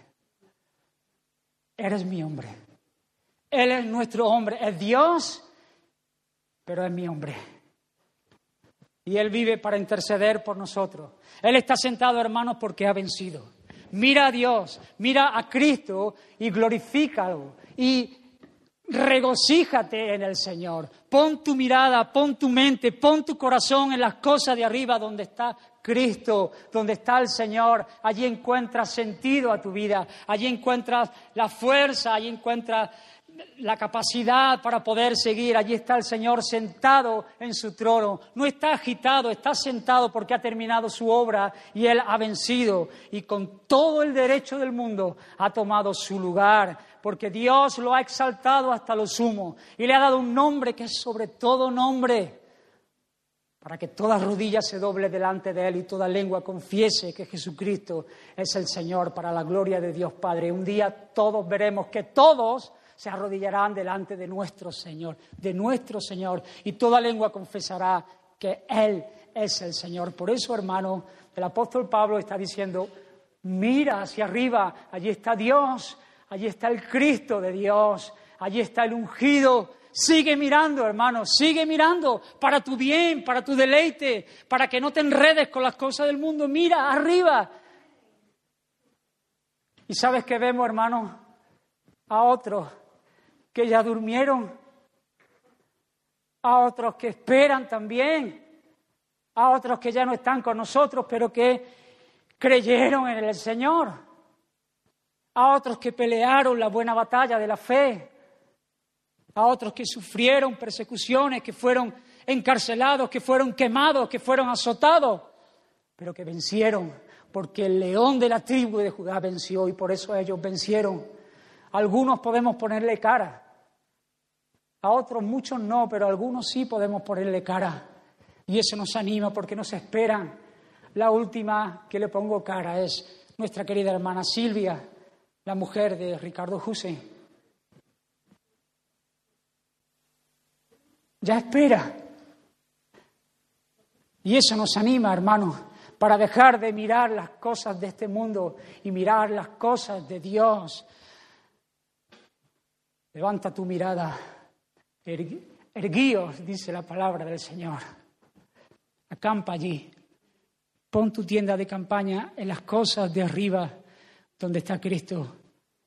Eres mi hombre. Él es nuestro hombre. Es Dios, pero es mi hombre. Y Él vive para interceder por nosotros. Él está sentado, hermanos, porque ha vencido. Mira a Dios, mira a Cristo y glorifícalo. Y regocíjate en el Señor. Pon tu mirada, pon tu mente, pon tu corazón en las cosas de arriba donde está Cristo, donde está el Señor. Allí encuentras sentido a tu vida, allí encuentras la fuerza, allí encuentras la capacidad para poder seguir. Allí está el Señor sentado en su trono. No está agitado, está sentado porque ha terminado su obra y Él ha vencido y con todo el derecho del mundo ha tomado su lugar porque Dios lo ha exaltado hasta lo sumo y le ha dado un nombre que es sobre todo nombre para que toda rodilla se doble delante de Él y toda lengua confiese que Jesucristo es el Señor para la gloria de Dios Padre. Un día todos veremos que todos se arrodillarán delante de nuestro Señor, de nuestro Señor, y toda lengua confesará que Él es el Señor. Por eso, hermano, el apóstol Pablo está diciendo, mira hacia arriba, allí está Dios, allí está el Cristo de Dios, allí está el ungido. Sigue mirando, hermano, sigue mirando para tu bien, para tu deleite, para que no te enredes con las cosas del mundo. Mira arriba. ¿Y sabes qué vemos, hermano? A otros que ya durmieron, a otros que esperan también, a otros que ya no están con nosotros, pero que creyeron en el Señor, a otros que pelearon la buena batalla de la fe, a otros que sufrieron persecuciones, que fueron encarcelados, que fueron quemados, que fueron azotados, pero que vencieron, porque el león de la tribu de Judá venció y por eso ellos vencieron. Algunos podemos ponerle cara, a otros muchos no, pero algunos sí podemos ponerle cara. Y eso nos anima porque nos esperan. La última que le pongo cara es nuestra querida hermana Silvia, la mujer de Ricardo Juse. Ya espera. Y eso nos anima, hermanos, para dejar de mirar las cosas de este mundo y mirar las cosas de Dios. Levanta tu mirada Erguíos, dice la palabra del Señor. Acampa allí. Pon tu tienda de campaña en las cosas de arriba, donde está Cristo,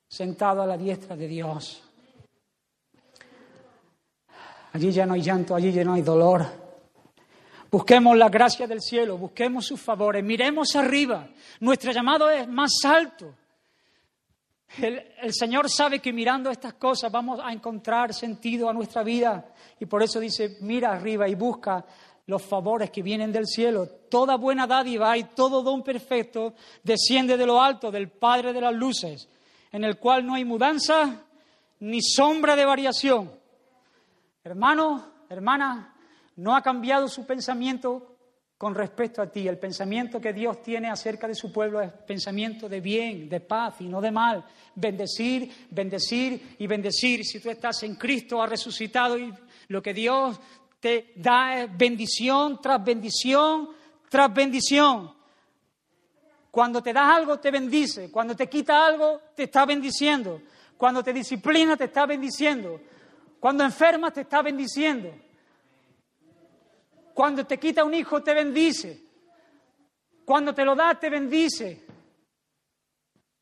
sentado a la diestra de Dios. Allí ya no hay llanto, allí ya no hay dolor. Busquemos la gracia del cielo, busquemos sus favores, miremos arriba. Nuestro llamado es más alto. El, Señor sabe que mirando estas cosas vamos a encontrar sentido a nuestra vida y por eso dice, mira arriba y busca los favores que vienen del cielo. Toda buena dádiva y todo don perfecto desciende de lo alto del Padre de las Luces, en el cual no hay mudanza ni sombra de variación. Hermano, hermana, no ha cambiado su pensamiento con respecto a ti. El pensamiento que Dios tiene acerca de su pueblo es pensamiento de bien, de paz y no de mal. Bendecir, bendecir y bendecir. Si tú estás en Cristo, ha resucitado y lo que Dios te da es bendición tras bendición tras bendición. Cuando te das algo, te bendice. Cuando te quita algo, te está bendiciendo. Cuando te disciplina, te está bendiciendo. Cuando enfermas, te está bendiciendo. Cuando te quita un hijo, te bendice. Cuando te lo da, te bendice.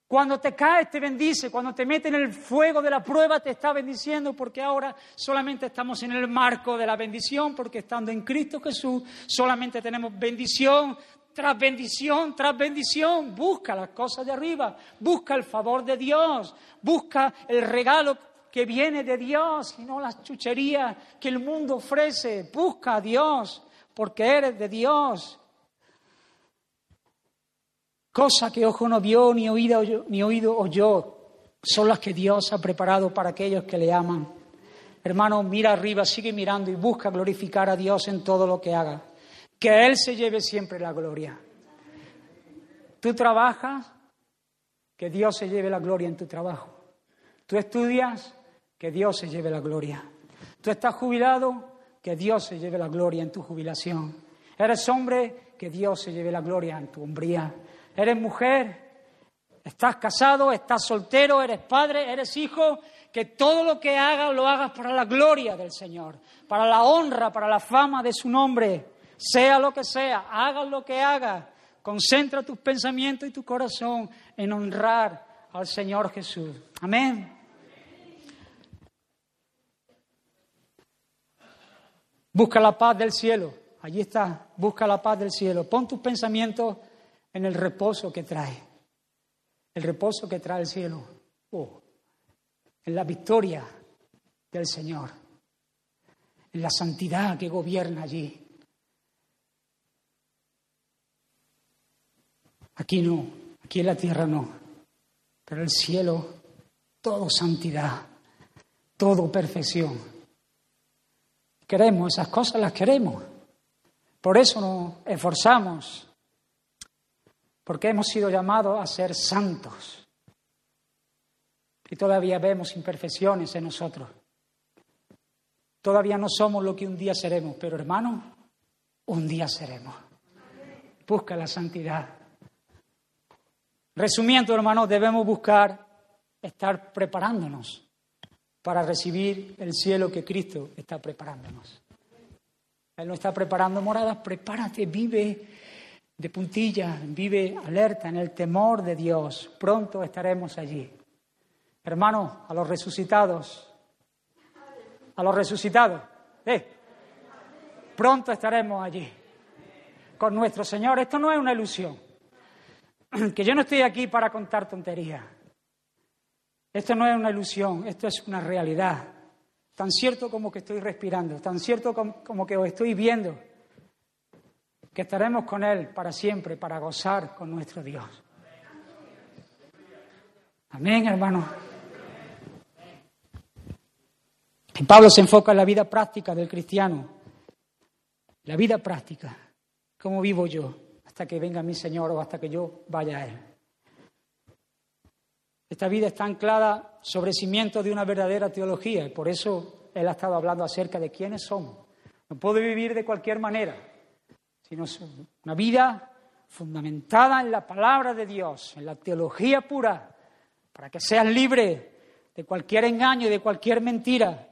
Cuando te caes, te bendice. Cuando te mete en el fuego de la prueba, te está bendiciendo, porque ahora solamente estamos en el marco de la bendición, porque estando en Cristo Jesús, solamente tenemos bendición tras bendición tras bendición. Busca las cosas de arriba, busca el favor de Dios, busca el regalo que viene de Dios y no las chucherías que el mundo ofrece. Busca a Dios porque eres de Dios. Cosa que ojo no vio, ni oído, ni oído oyó, son las que Dios ha preparado para aquellos que le aman. Hermano, mira arriba, sigue mirando y busca glorificar a Dios en todo lo que haga. Que Él se lleve siempre la gloria. Tú trabajas, que Dios se lleve la gloria en tu trabajo. Tú estudias, que Dios se lleve la gloria. Tú estás jubilado, que Dios se lleve la gloria en tu jubilación. Eres hombre, que Dios se lleve la gloria en tu hombría. Eres mujer, estás casado, estás soltero, eres padre, eres hijo, que todo lo que hagas lo hagas para la gloria del Señor, para la honra, para la fama de su nombre. Sea lo que sea, hagas lo que hagas, concentra tus pensamientos y tu corazón en honrar al Señor Jesús. Amén. Busca la paz del cielo. Allí está. Busca la paz del cielo. Pon tus pensamientos en el reposo que trae. El reposo que trae el cielo. Oh, en la victoria del Señor. En la santidad que gobierna allí. Aquí no. Aquí en la tierra no. Pero el cielo, todo santidad. Todo perfección. Queremos esas cosas, las queremos. Por eso nos esforzamos, porque hemos sido llamados a ser santos. Y todavía vemos imperfecciones en nosotros. Todavía no somos lo que un día seremos, pero hermano, un día seremos. Busca la santidad. Resumiendo, hermano, debemos buscar estar preparándonos para recibir el cielo que Cristo está preparándonos. Él nos está preparando moradas, prepárate, vive de puntilla, vive alerta en el temor de Dios. Pronto estaremos allí. Hermanos, a los resucitados, a los resucitados, eh, pronto estaremos allí con nuestro Señor. Esto no es una ilusión, que yo no estoy aquí para contar tonterías. Esto no es una ilusión, esto es una realidad. Tan cierto como que estoy respirando, tan cierto como, que os estoy viendo, que estaremos con Él para siempre, para gozar con nuestro Dios. Amén, hermano. Y Pablo se enfoca en la vida práctica del cristiano. La vida práctica. ¿Cómo vivo yo? Hasta que venga mi Señor o hasta que yo vaya a Él. Esta vida está anclada sobre cimientos de una verdadera teología y por eso él ha estado hablando acerca de quiénes somos. No puedo vivir de cualquier manera, sino una vida fundamentada en la palabra de Dios, en la teología pura, para que seas libre de cualquier engaño y de cualquier mentira.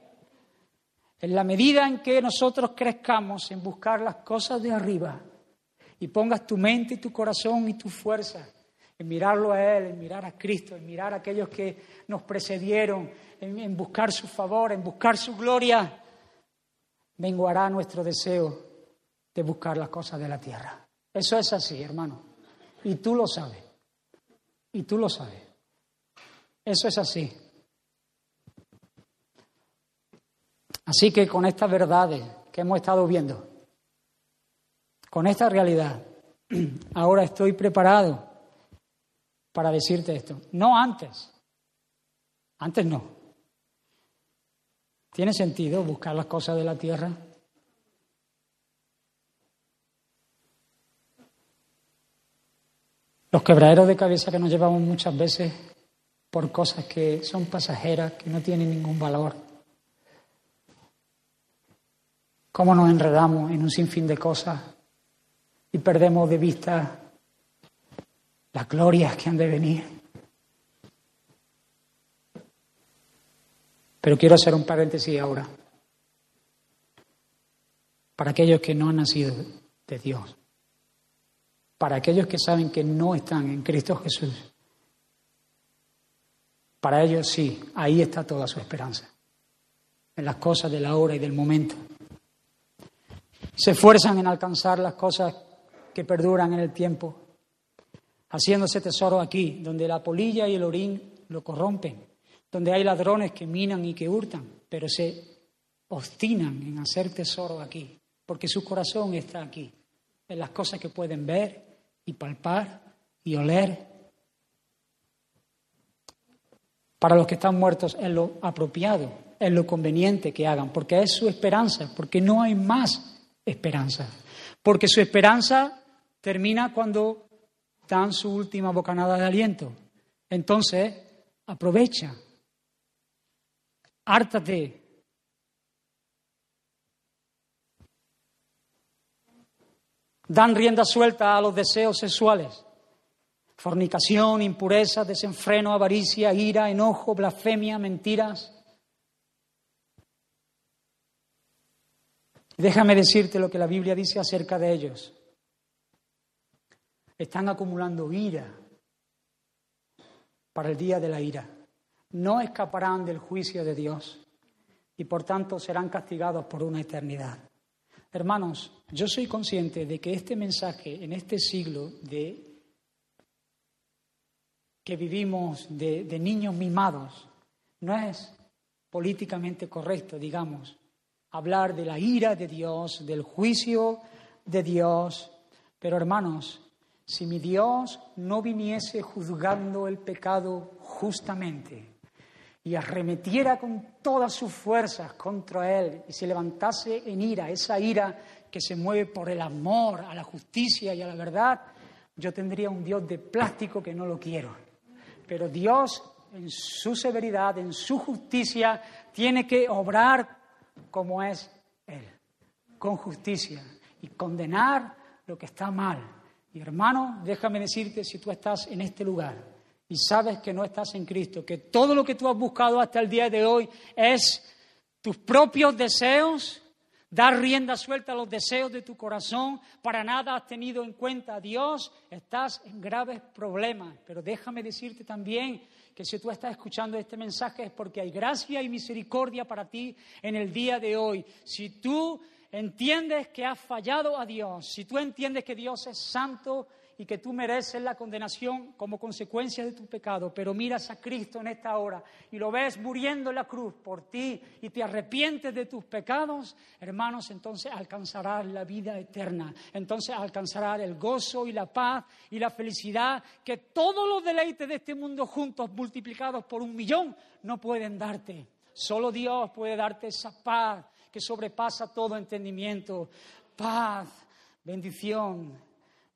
En la medida en que nosotros crezcamos en buscar las cosas de arriba y pongas tu mente y tu corazón y tu fuerza en mirarlo a Él, en mirar a Cristo, en mirar a aquellos que nos precedieron, en, buscar su favor, en buscar su gloria, menguará nuestro deseo de buscar las cosas de la tierra. Eso es así, hermano. Y tú lo sabes. Y tú lo sabes. Eso es así. Así que con estas verdades que hemos estado viendo, con esta realidad, ahora estoy preparado para decirte esto. No antes. Antes no. ¿Tiene sentido buscar las cosas de la tierra? Los quebraderos de cabeza que nos llevamos muchas veces por cosas que son pasajeras, que no tienen ningún valor. Cómo nos enredamos en un sinfín de cosas y perdemos de vista las glorias que han de venir. Pero quiero hacer un paréntesis ahora. Para aquellos que no han nacido de Dios. Para aquellos que saben que no están en Cristo Jesús. Para ellos sí, ahí está toda su esperanza. En las cosas de la hora y del momento. Se esfuerzan en alcanzar las cosas que perduran en el tiempo haciéndose tesoro aquí, donde la polilla y el orín lo corrompen, donde hay ladrones que minan y que hurtan, pero se obstinan en hacer tesoro aquí, porque su corazón está aquí, en las cosas que pueden ver y palpar y oler. Para los que están muertos es lo apropiado, es lo conveniente que hagan, porque es su esperanza, porque no hay más esperanza, porque su esperanza termina cuando dan su última bocanada de aliento. Entonces, aprovecha, hártate. Dan rienda suelta a los deseos sexuales. Fornicación, impureza, desenfreno, avaricia, ira, enojo, blasfemia, mentiras. Déjame decirte lo que la Biblia dice acerca de ellos están acumulando ira para el día de la ira. No escaparán del juicio de Dios y por tanto serán castigados por una eternidad. Hermanos, yo soy consciente de que este mensaje en este siglo de que vivimos de, de niños mimados no es políticamente correcto, digamos, hablar de la ira de Dios, del juicio de Dios, pero hermanos, si mi Dios no viniese juzgando el pecado justamente y arremetiera con todas sus fuerzas contra él y se levantase en ira, esa ira que se mueve por el amor a la justicia y a la verdad, yo tendría un Dios de plástico que no lo quiero. Pero Dios, en su severidad, en su justicia, tiene que obrar como es Él, con justicia y condenar lo que está mal. Hermano, déjame decirte, si tú estás en este lugar, y sabes que no estás en Cristo, que todo lo que tú has buscado hasta el día de hoy es tus propios deseos, dar rienda suelta a los deseos de tu corazón, para nada has tenido en cuenta a Dios, estás en graves problemas. Pero déjame decirte también que si tú estás escuchando este mensaje es porque hay gracia y misericordia para ti en el día de hoy. Si tú entiendes que has fallado a Dios, si tú entiendes que Dios es santo y que tú mereces la condenación como consecuencia de tu pecado, pero miras a Cristo en esta hora y lo ves muriendo en la cruz por ti y te arrepientes de tus pecados, hermanos, entonces alcanzarás la vida eterna, entonces alcanzarás el gozo y la paz y la felicidad que todos los deleites de este mundo juntos multiplicados por un millón no pueden darte. Solo Dios puede darte esa paz que sobrepasa todo entendimiento. Paz, bendición,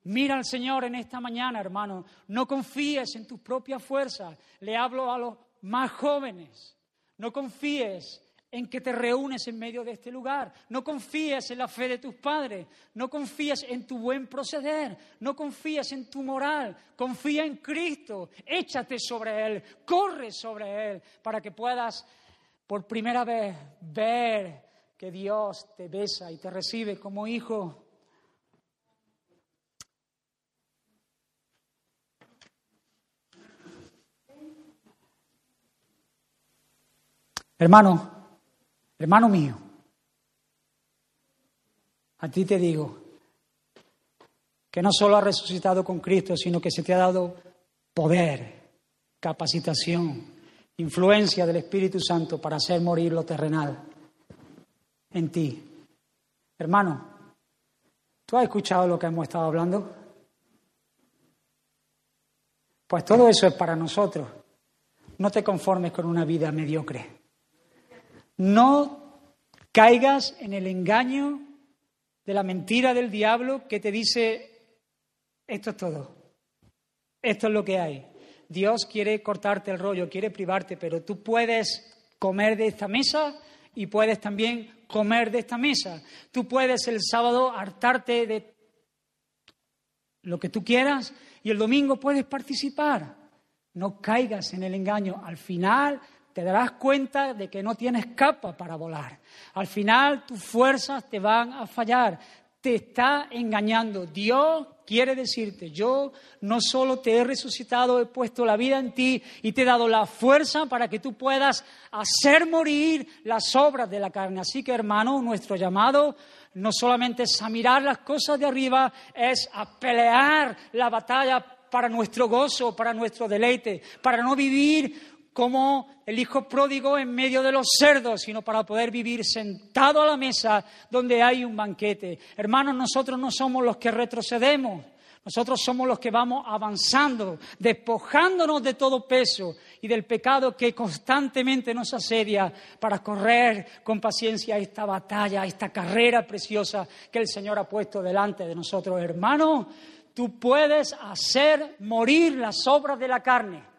Mira al Señor en esta mañana, hermano. No confíes en tus propias fuerzas. Le hablo a los más jóvenes. No confíes en que te reúnes en medio de este lugar. No confíes en la fe de tus padres. No confíes en tu buen proceder. No confíes en tu moral. Confía en Cristo. Échate sobre Él. Corre sobre Él para que puedas por primera vez ver que Dios te besa y te recibe como hijo. Hermano, hermano mío, a ti te digo que no solo has resucitado con Cristo, sino que se te ha dado poder, capacitación, influencia del Espíritu Santo para hacer morir lo terrenal en ti. Hermano, ¿tú has escuchado lo que hemos estado hablando? Pues todo eso es para nosotros. No te conformes con una vida mediocre. No caigas en el engaño de la mentira del diablo que te dice, esto es todo, esto es lo que hay. Dios quiere cortarte el rollo, quiere privarte, pero tú puedes comer de esta mesa y puedes también comer de esta mesa. Tú puedes el sábado hartarte de lo que tú quieras y el domingo puedes participar. No caigas en el engaño. Al final te darás cuenta de que no tienes capa para volar. Al final tus fuerzas te van a fallar. Te está engañando. Dios quiere decirte, yo no solo te he resucitado, he puesto la vida en ti y te he dado la fuerza para que tú puedas hacer morir las obras de la carne. Así que hermano, nuestro llamado no solamente es a mirar las cosas de arriba, es a pelear la batalla para nuestro gozo, para nuestro deleite, para no vivir como el hijo pródigo en medio de los cerdos, sino para poder vivir sentado a la mesa donde hay un banquete. Hermanos, nosotros no somos los que retrocedemos, nosotros somos los que vamos avanzando, despojándonos de todo peso y del pecado que constantemente nos asedia para correr con paciencia esta batalla, esta carrera preciosa que el Señor ha puesto delante de nosotros. Hermanos, tú puedes hacer morir las obras de la carne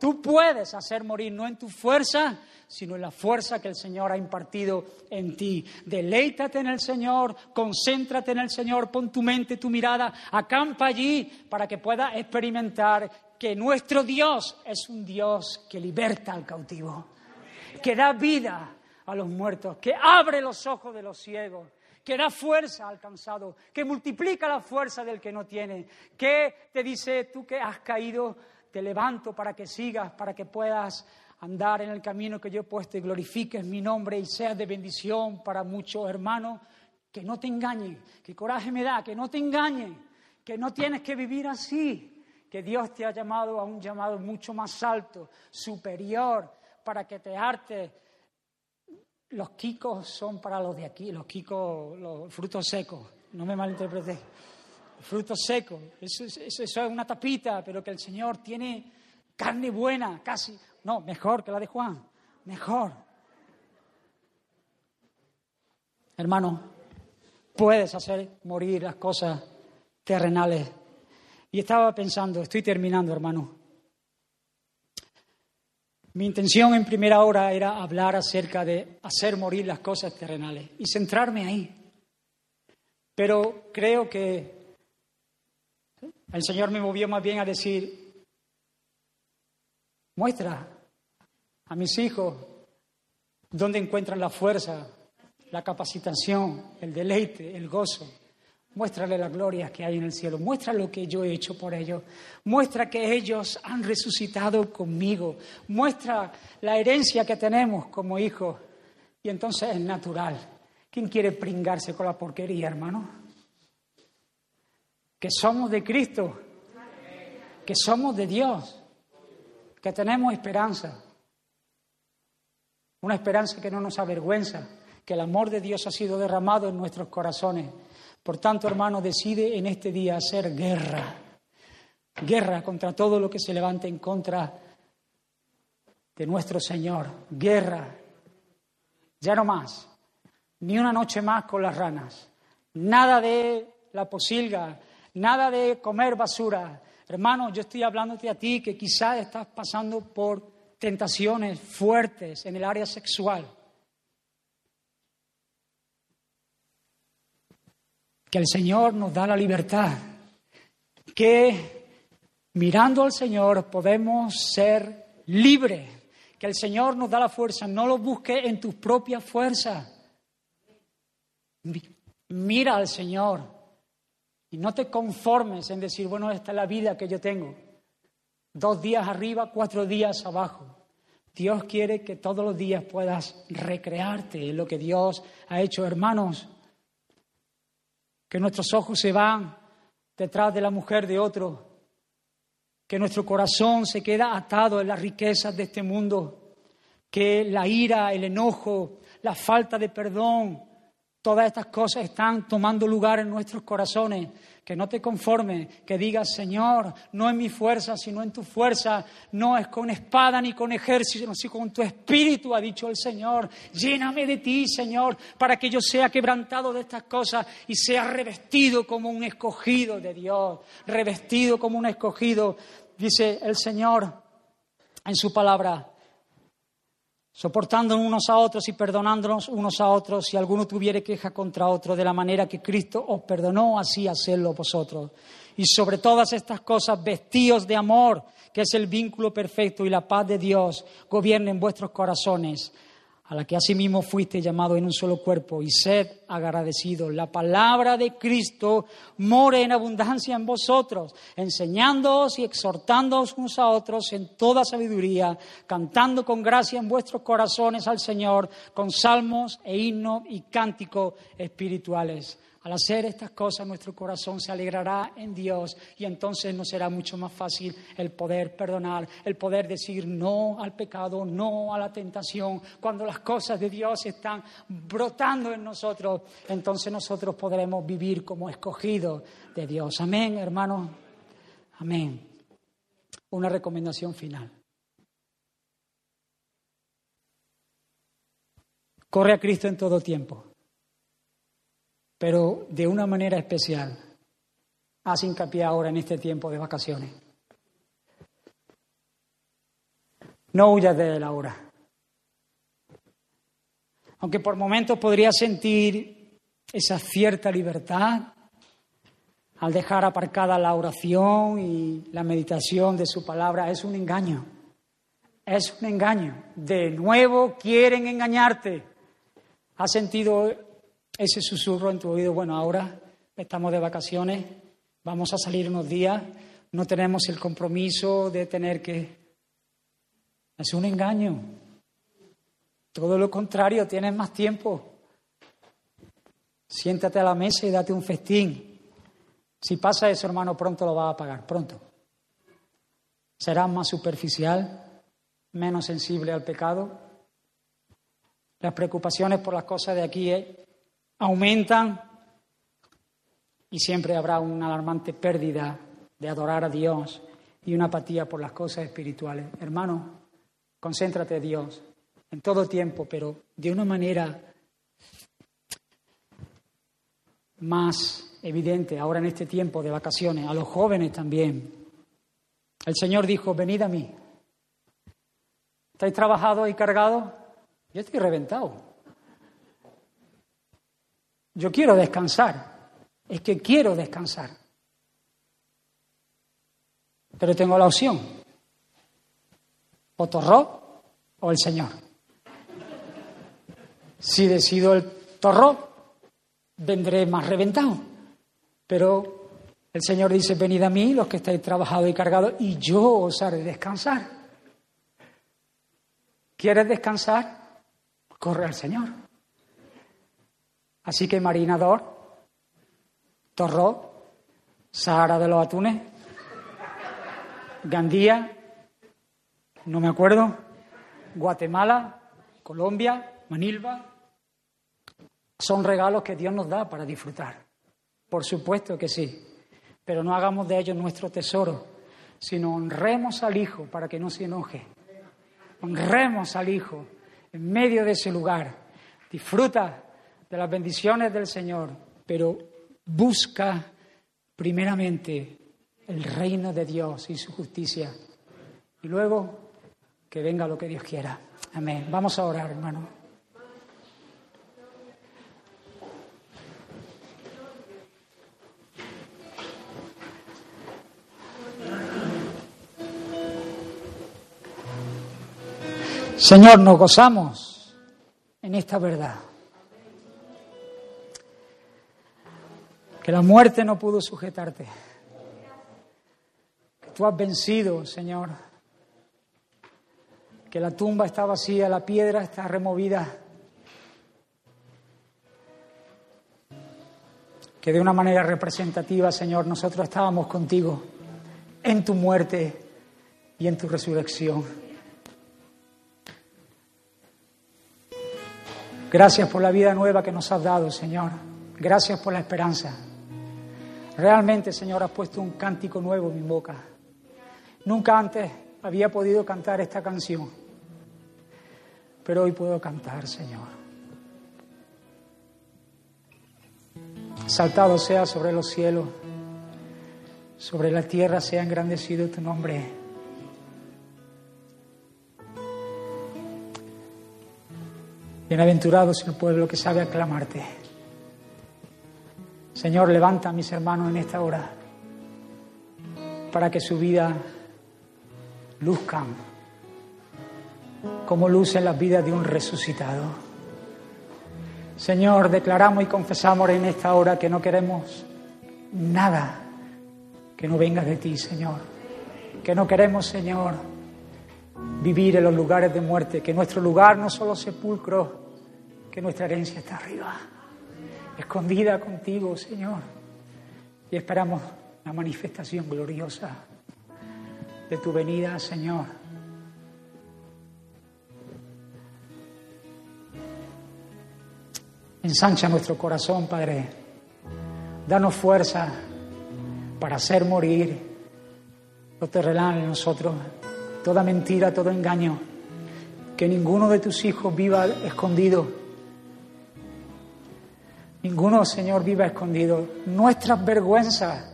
Tú puedes hacer morir no en tu fuerza, sino en la fuerza que el Señor ha impartido en ti. Deleítate en el Señor, concéntrate en el Señor, pon tu mente, tu mirada, acampa allí para que puedas experimentar que nuestro Dios es un Dios que liberta al cautivo, que da vida a los muertos, que abre los ojos de los ciegos que da fuerza al cansado, que multiplica la fuerza del que no tiene, que te dice tú que has caído, te levanto para que sigas, para que puedas andar en el camino que yo he puesto y glorifiques mi nombre y seas de bendición para muchos hermanos. Que no te engañen, que coraje me da, que no te engañen, que no tienes que vivir así, que Dios te ha llamado a un llamado mucho más alto, superior, para que te hartes. Los quicos son para los de aquí, los quicos, los frutos secos, no me malinterpretéis frutos secos. Eso, es una tapita, pero que el Señor tiene carne buena, casi, no, mejor que la de Juan. mejor. Hermano, puedes hacer morir las cosas terrenales. Y estaba pensando, estoy terminando, hermano. Mi intención en primera hora era hablar acerca de hacer morir las cosas terrenales y centrarme ahí. Pero creo que el Señor me movió más bien a decir, muestra a mis hijos dónde encuentran la fuerza, la capacitación, el deleite, el gozo. Muéstrale la gloria que hay en el cielo. Muestra lo que yo he hecho por ellos. Muestra que ellos han resucitado conmigo. Muestra la herencia que tenemos como hijos. Y entonces es natural. ¿Quién quiere pringarse con la porquería, hermano? Que somos de Cristo. Que somos de Dios. Que tenemos esperanza. Una esperanza que no nos avergüenza. Que el amor de Dios ha sido derramado en nuestros corazones por tanto, hermano, decide en este día hacer guerra. Guerra contra todo lo que se levante en contra de nuestro Señor. Guerra. Ya no más. Ni una noche más con las ranas. Nada de la posilga. Nada de comer basura. Hermano, yo estoy hablándote a ti que quizás estás pasando por tentaciones fuertes en el área sexual. que el Señor nos da la libertad, que mirando al Señor podemos ser libres, que el Señor nos da la fuerza, no lo busques en tus propias fuerzas. Mira al Señor y no te conformes en decir, bueno, esta es la vida que yo tengo. Dos días arriba, cuatro días abajo. Dios quiere que todos los días puedas recrearte en lo que Dios ha hecho, hermanos que nuestros ojos se van detrás de la mujer de otro, que nuestro corazón se queda atado en las riquezas de este mundo, que la ira, el enojo, la falta de perdón, Todas estas cosas están tomando lugar en nuestros corazones. Que no te conformes, que digas, Señor, no en mi fuerza, sino en tu fuerza. No es con espada ni con ejército, sino con tu espíritu, ha dicho el Señor. Lléname de ti, Señor, para que yo sea quebrantado de estas cosas y sea revestido como un escogido de Dios. Revestido como un escogido, dice el Señor en su palabra soportándonos unos a otros y perdonándonos unos a otros, si alguno tuviere queja contra otro, de la manera que Cristo os perdonó, así hacedlo vosotros. Y sobre todas estas cosas, vestíos de amor, que es el vínculo perfecto, y la paz de Dios gobierne en vuestros corazones a la que asimismo fuiste llamado en un solo cuerpo, y sed agradecidos. La palabra de Cristo more en abundancia en vosotros, enseñándoos y exhortándoos unos a otros en toda sabiduría, cantando con gracia en vuestros corazones al Señor, con salmos e himnos y cánticos espirituales. Al hacer estas cosas nuestro corazón se alegrará en Dios y entonces nos será mucho más fácil el poder perdonar, el poder decir no al pecado, no a la tentación. Cuando las cosas de Dios están brotando en nosotros, entonces nosotros podremos vivir como escogidos de Dios. Amén, hermano. Amén. Una recomendación final. Corre a Cristo en todo tiempo pero de una manera especial. Haz hincapié ahora en este tiempo de vacaciones. No huyas de la hora. Aunque por momentos podrías sentir esa cierta libertad al dejar aparcada la oración y la meditación de su palabra, es un engaño. Es un engaño. De nuevo quieren engañarte. ¿Has sentido ese susurro en tu oído, bueno, ahora estamos de vacaciones, vamos a salir unos días, no tenemos el compromiso de tener que... Es un engaño. Todo lo contrario, tienes más tiempo. Siéntate a la mesa y date un festín. Si pasa eso, hermano, pronto lo vas a pagar, pronto. Serás más superficial, menos sensible al pecado. Las preocupaciones por las cosas de aquí aumentan y siempre habrá una alarmante pérdida de adorar a Dios y una apatía por las cosas espirituales. Hermano, concéntrate Dios, en todo tiempo, pero de una manera más evidente ahora en este tiempo de vacaciones, a los jóvenes también. El Señor dijo, venid a mí. ¿Estáis trabajados y cargados? Yo estoy reventado. Yo quiero descansar. Es que quiero descansar. Pero tengo la opción. O o el Señor. Si decido el Torró, vendré más reventado. Pero el Señor dice, venid a mí los que estáis trabajados y cargados, y yo os haré descansar. ¿Quieres descansar? Corre al Señor. Así que Marinador, Torró, Sahara de los Atunes, Gandía, no me acuerdo, Guatemala, Colombia, Manilva, son regalos que Dios nos da para disfrutar. Por supuesto que sí, pero no hagamos de ellos nuestro tesoro, sino honremos al Hijo para que no se enoje honremos al Hijo en medio de ese lugar. Disfruta de las bendiciones del Señor, pero busca primeramente el reino de Dios y su justicia. Y luego que venga lo que Dios quiera. Amén. Vamos a orar, hermano. Señor, nos gozamos en esta verdad. Que la muerte no pudo sujetarte. Que tú has vencido, Señor. Que la tumba está vacía, la piedra está removida. Que de una manera representativa, Señor, nosotros estábamos contigo en tu muerte y en tu resurrección. Gracias por la vida nueva que nos has dado, Señor. Gracias por la esperanza. Realmente, Señor, has puesto un cántico nuevo en mi boca. Nunca antes había podido cantar esta canción, pero hoy puedo cantar, Señor. Saltado sea sobre los cielos, sobre la tierra sea engrandecido tu nombre. Bienaventurado es el pueblo que sabe aclamarte. Señor, levanta a mis hermanos en esta hora para que su vida luzcan como lucen las vidas de un resucitado. Señor, declaramos y confesamos en esta hora que no queremos nada que no venga de ti, Señor. Que no queremos, Señor, vivir en los lugares de muerte, que nuestro lugar no solo sepulcro, que nuestra herencia está arriba, escondida contigo, Señor. Y esperamos la manifestación gloriosa de tu venida, Señor. Ensancha nuestro corazón, Padre. Danos fuerza para hacer morir lo terrenal en nosotros, toda mentira, todo engaño. Que ninguno de tus hijos viva escondido Ninguno, Señor, viva escondido. Nuestras vergüenzas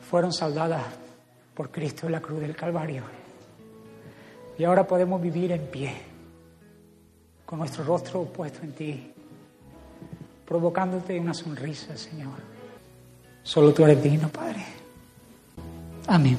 fueron saldadas por Cristo en la cruz del Calvario. Y ahora podemos vivir en pie, con nuestro rostro puesto en ti, provocándote una sonrisa, Señor. Solo tú eres digno, Padre. Amén.